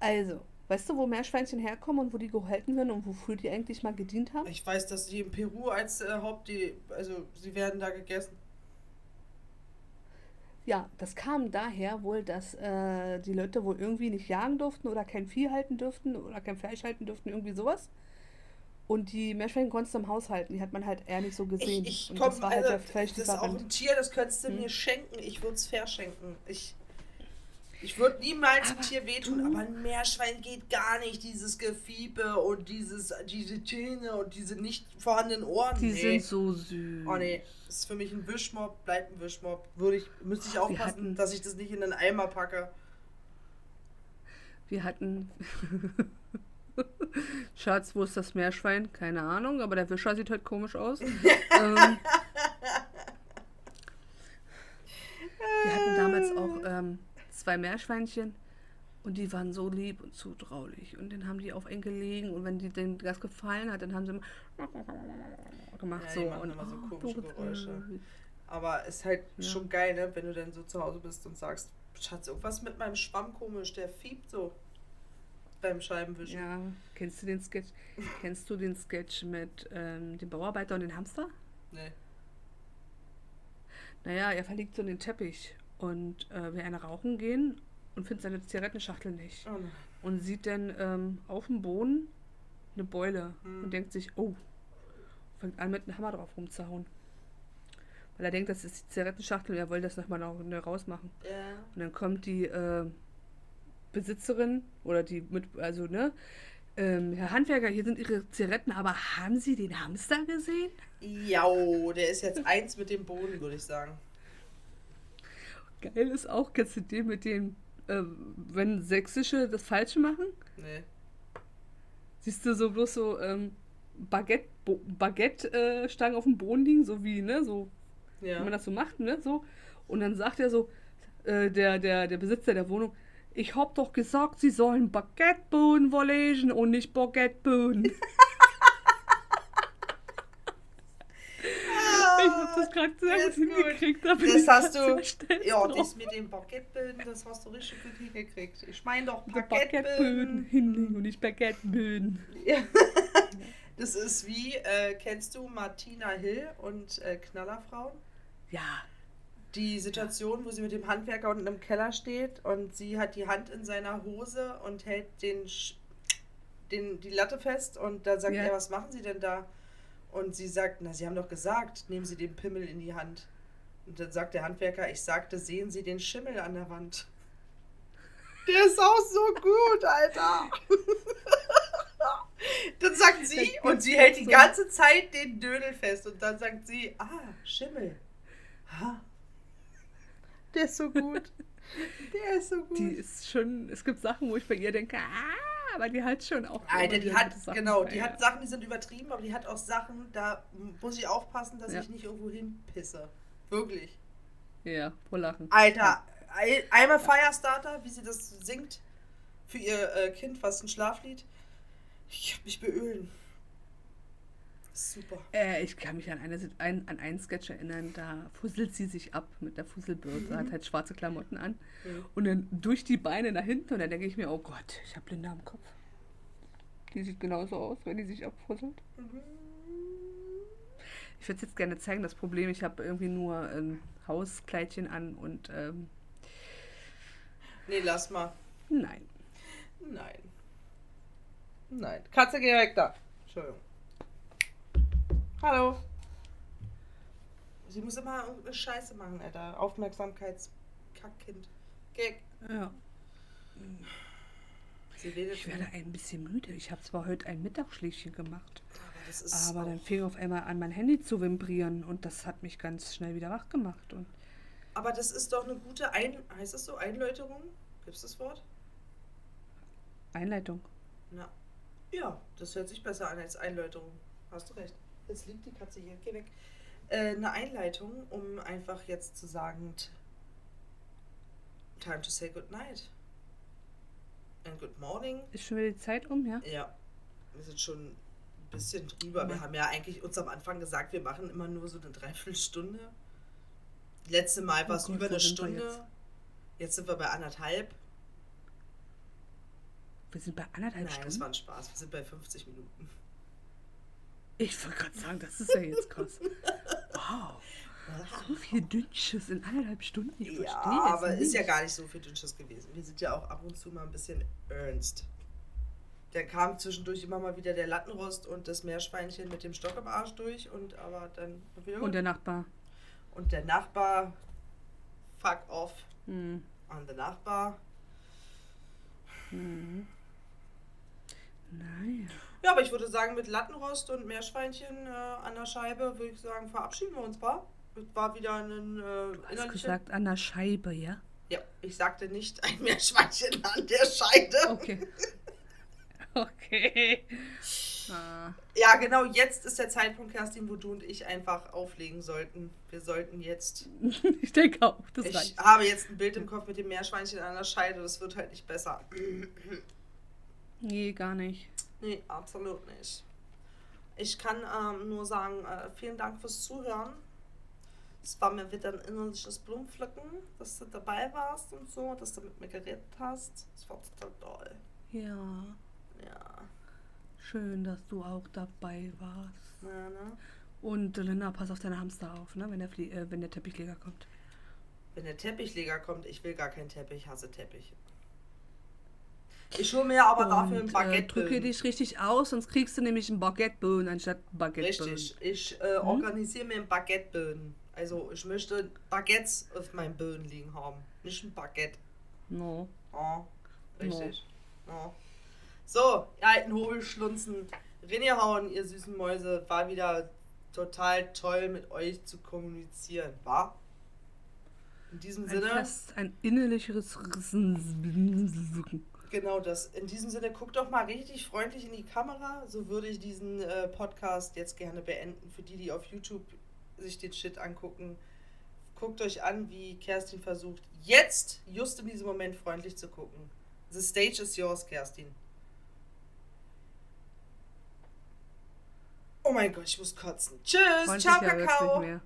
Also, weißt du, wo Meerschweinchen herkommen und wo die gehalten werden und wofür die eigentlich mal gedient haben? Ich weiß, dass die in Peru als äh, Haupt, die, also sie werden da gegessen. Ja, das kam daher wohl, dass äh, die Leute wohl irgendwie nicht jagen durften oder kein Vieh halten dürften oder kein Fleisch halten dürften, irgendwie sowas. Und die Meerschweinchen konntest du im Haus halten, die hat man halt eher nicht so gesehen. Ich, ich und komm, das war also, halt der das ist auch ein Tier, das könntest du Hm. mir schenken. Ich würde es verschenken. Ich, ich würde niemals Aber Tier wehtun, aber ein Meerschwein geht gar nicht. Dieses Gefiepe und dieses, diese Zähne und diese nicht vorhandenen Ohren. Die nee. sind so süß. Oh nee, das ist für mich ein Wischmob, bleibt ein Wischmob. Würde ich, müsste ich aufpassen, hatten- dass ich das nicht in einen Eimer packe. Wir hatten. Schatz, wo ist das Meerschwein? Keine Ahnung, aber der Wischer sieht halt komisch aus. ähm, wir hatten damals auch ähm, zwei Meerschweinchen und die waren so lieb und zutraulich. Und dann haben die auf einen gelegen und wenn die denen das gefallen hat, dann haben sie immer gemacht. Ja, so. Und, immer so oh, komische Dorothee. Geräusche. Aber ist halt Ja. schon geil, ne? wenn du dann so zu Hause bist und sagst, Schatz, irgendwas mit meinem Schwamm komisch, der fiebt so beim Scheibenwischen. Ja, kennst du den Sketch? Kennst du den Sketch mit ähm, dem Bauarbeiter und dem Hamster? Nee. Naja, er verliegt so in den Teppich und äh, will eine rauchen gehen und findet seine Zigarettenschachtel nicht. Oh. Und sieht dann ähm, auf dem Boden eine Beule Hm. und denkt sich, oh, fängt an mit einem Hammer drauf rumzuhauen. Weil er denkt, das ist die Zigarettenschachtel und er will das nochmal noch rausmachen. Ja. Und dann kommt die äh, Besitzerin oder die mit, also ne, ähm, Herr Handwerker, hier sind Ihre Zigaretten, aber haben Sie den Hamster gesehen? Jau, der ist jetzt eins mit dem Boden, würde ich sagen. Geil ist auch, kennst du den mit dem, äh, wenn Sächsische das Falsche machen? Nee. Siehst du so bloß so ähm, Baguette, Bo Baguette äh, Stangen auf dem Boden liegen, so wie, ne, so, Ja. man das so macht, ne, so. Und dann sagt er so, äh, der, der, der Besitzer der Wohnung, ich hab doch gesagt, sie sollen Baguetteboden verlegen und nicht Baguetteboden. ich hab das gerade sehr gut hingekriegt. Da Das hast du. Ja, drauf. das mit dem Baguetteböden, das hast du richtig gut hingekriegt. Ich meine doch Baguetteböden hinlegen und nicht Baguetteböden. Ja. Das ist wie, äh, kennst du Martina Hill und äh, Knallerfrauen? Ja, Die Situation, wo sie mit dem Handwerker unten im Keller steht und sie hat die Hand in seiner Hose und hält den, Sch- den, die Latte fest und dann sagt Ja. er, was machen Sie denn da? Und sie sagt, na, Sie haben doch gesagt, nehmen Sie den Pimmel in die Hand. Und dann sagt der Handwerker, ich sagte, sehen Sie den Schimmel an der Wand. Der ist auch so gut, Alter. dann sagt sie, und sie hält die ganze Zeit den Dödel fest. Und dann sagt sie, ah, Schimmel. Ha. Der ist so gut. Der ist so gut. die ist schon, es gibt Sachen, wo ich bei ihr denke, ah, aber die hat schon auch. Alter, die hat, Sachen genau, die ihr. hat Sachen, die sind übertrieben, aber die hat auch Sachen, da muss ich aufpassen, dass Ja. ich nicht irgendwo hinpisse. Wirklich. Ja, vor Lachen. Alter, ein- einmal Firestarter, wie sie das singt für ihr äh, Kind, was ein Schlaflied. Ich hab mich beölen. Super. Äh, ich kann mich an, eine, ein, an einen Sketch erinnern, da fusselt sie sich ab mit der Fusselbirte, hat halt schwarze Klamotten an Mhm. und dann durch die Beine nach hinten und dann denke ich mir, oh Gott, ich habe Linda am Kopf. Die sieht genauso aus, wenn die sich abfusselt. Ich würde es jetzt gerne zeigen, das Problem, ich habe irgendwie nur ein Hauskleidchen an und ähm, Nee, lass mal. nein. Nein. Nein. Katze, geh weg da. Entschuldigung. Hallo. Sie muss immer irgendeine Scheiße machen, Alter. Aufmerksamkeitskackkind. Geh. Ja. Sie redet Ich werde ein bisschen müde. Ich habe zwar heute ein Mittagsschläfchen gemacht, aber aber dann fing auf einmal an, mein Handy zu vibrieren und das hat mich ganz schnell wieder wach gemacht. Und aber das ist doch eine gute Ein... Heißt das so? Einläuterung? Gibt's das Wort? Einleitung. Na. Ja, das hört sich besser an als Einläuterung. Hast du recht. Jetzt liegt die Katze hier. Geh weg. Äh, eine Einleitung, um einfach jetzt zu sagen, time to say good night. And good morning. Ist schon wieder die Zeit um, ja? Ja, wir sind schon ein bisschen drüber. Wir haben ja eigentlich uns am Anfang gesagt, wir machen immer nur so eine Dreiviertelstunde. Letzte Mal war es Oh über eine Stunde. jetzt? Jetzt? sind wir bei anderthalb. Wir sind bei anderthalb Nein, das Stunden. war ein Spaß. Wir sind bei 50 Minuten. Ich wollte gerade sagen, das ist ja jetzt krass. Wow. So viel Dünnschiss in anderthalb Stunden. Ich Ja, aber nicht. ist ja gar nicht so viel Dünnschiss gewesen. Wir sind ja auch ab und zu mal ein bisschen ernst. Dann kam zwischendurch immer mal wieder der Lattenrost und das Meerschweinchen mit dem Stock im Arsch durch und aber dann wieder Und der Nachbar. und der Nachbar fuck off Hm. an der Nachbar. Naja. Ja, aber ich würde sagen, mit Lattenrost und Meerschweinchen äh, an der Scheibe würde ich sagen, verabschieden wir uns, war? Es war wieder ein äh, Du hast gesagt, an der Scheibe, ja? Ja, ich sagte nicht ein Meerschweinchen an der Scheide. Okay. okay. Ah. Ja, genau jetzt ist der Zeitpunkt, Kerstin, wo du und ich einfach auflegen sollten. Wir sollten jetzt. Ich denke auch, das Ich reicht. habe jetzt ein Bild im Kopf mit dem Meerschweinchen an der Scheide. Das wird halt nicht besser. Nee, gar nicht. Nee, absolut nicht. Ich kann ähm, nur sagen, äh, vielen Dank fürs Zuhören. Es war mir wieder ein innerliches Blumenpflücken, dass du dabei warst und so, dass du mit mir geredet hast. Es war total toll. Ja. Ja. Schön, dass du auch dabei warst. ja ne? Und Linda, pass auf deine Hamster auf, ne? wenn, der Flie äh, wenn der Teppichleger kommt. Wenn der Teppichleger kommt, ich will gar keinen Teppich, ich hasse Teppich. Ich hole mir aber dafür ein Und, äh, Baguette. drücke dich richtig aus, sonst kriegst du nämlich einen Baguetteböen anstatt Baguetteböen. Richtig. Ich äh, Hm? organisiere mir ein Baguetteböden. Also ich möchte Baguettes auf meinem Böden liegen haben. Nicht ein Baguette. No. Oh, richtig. Oh. So, ihr alten Hobelschlunzen, reingehauen, ihr süßen Mäuse. War wieder total toll mit euch zu kommunizieren, war? In diesem Ein Sinne, fast ein innerlicheres Rissen. Genau das. In diesem Sinne, guckt doch mal richtig freundlich in die Kamera. So würde ich diesen äh, Podcast jetzt gerne beenden. Für die, die auf YouTube sich den Shit angucken. Guckt euch an, wie Kerstin versucht, jetzt, just in diesem Moment, freundlich zu gucken. The stage is yours, Kerstin. Oh mein Gott, ich muss kotzen. Tschüss, ciao, Freundlicher wird's Kakao.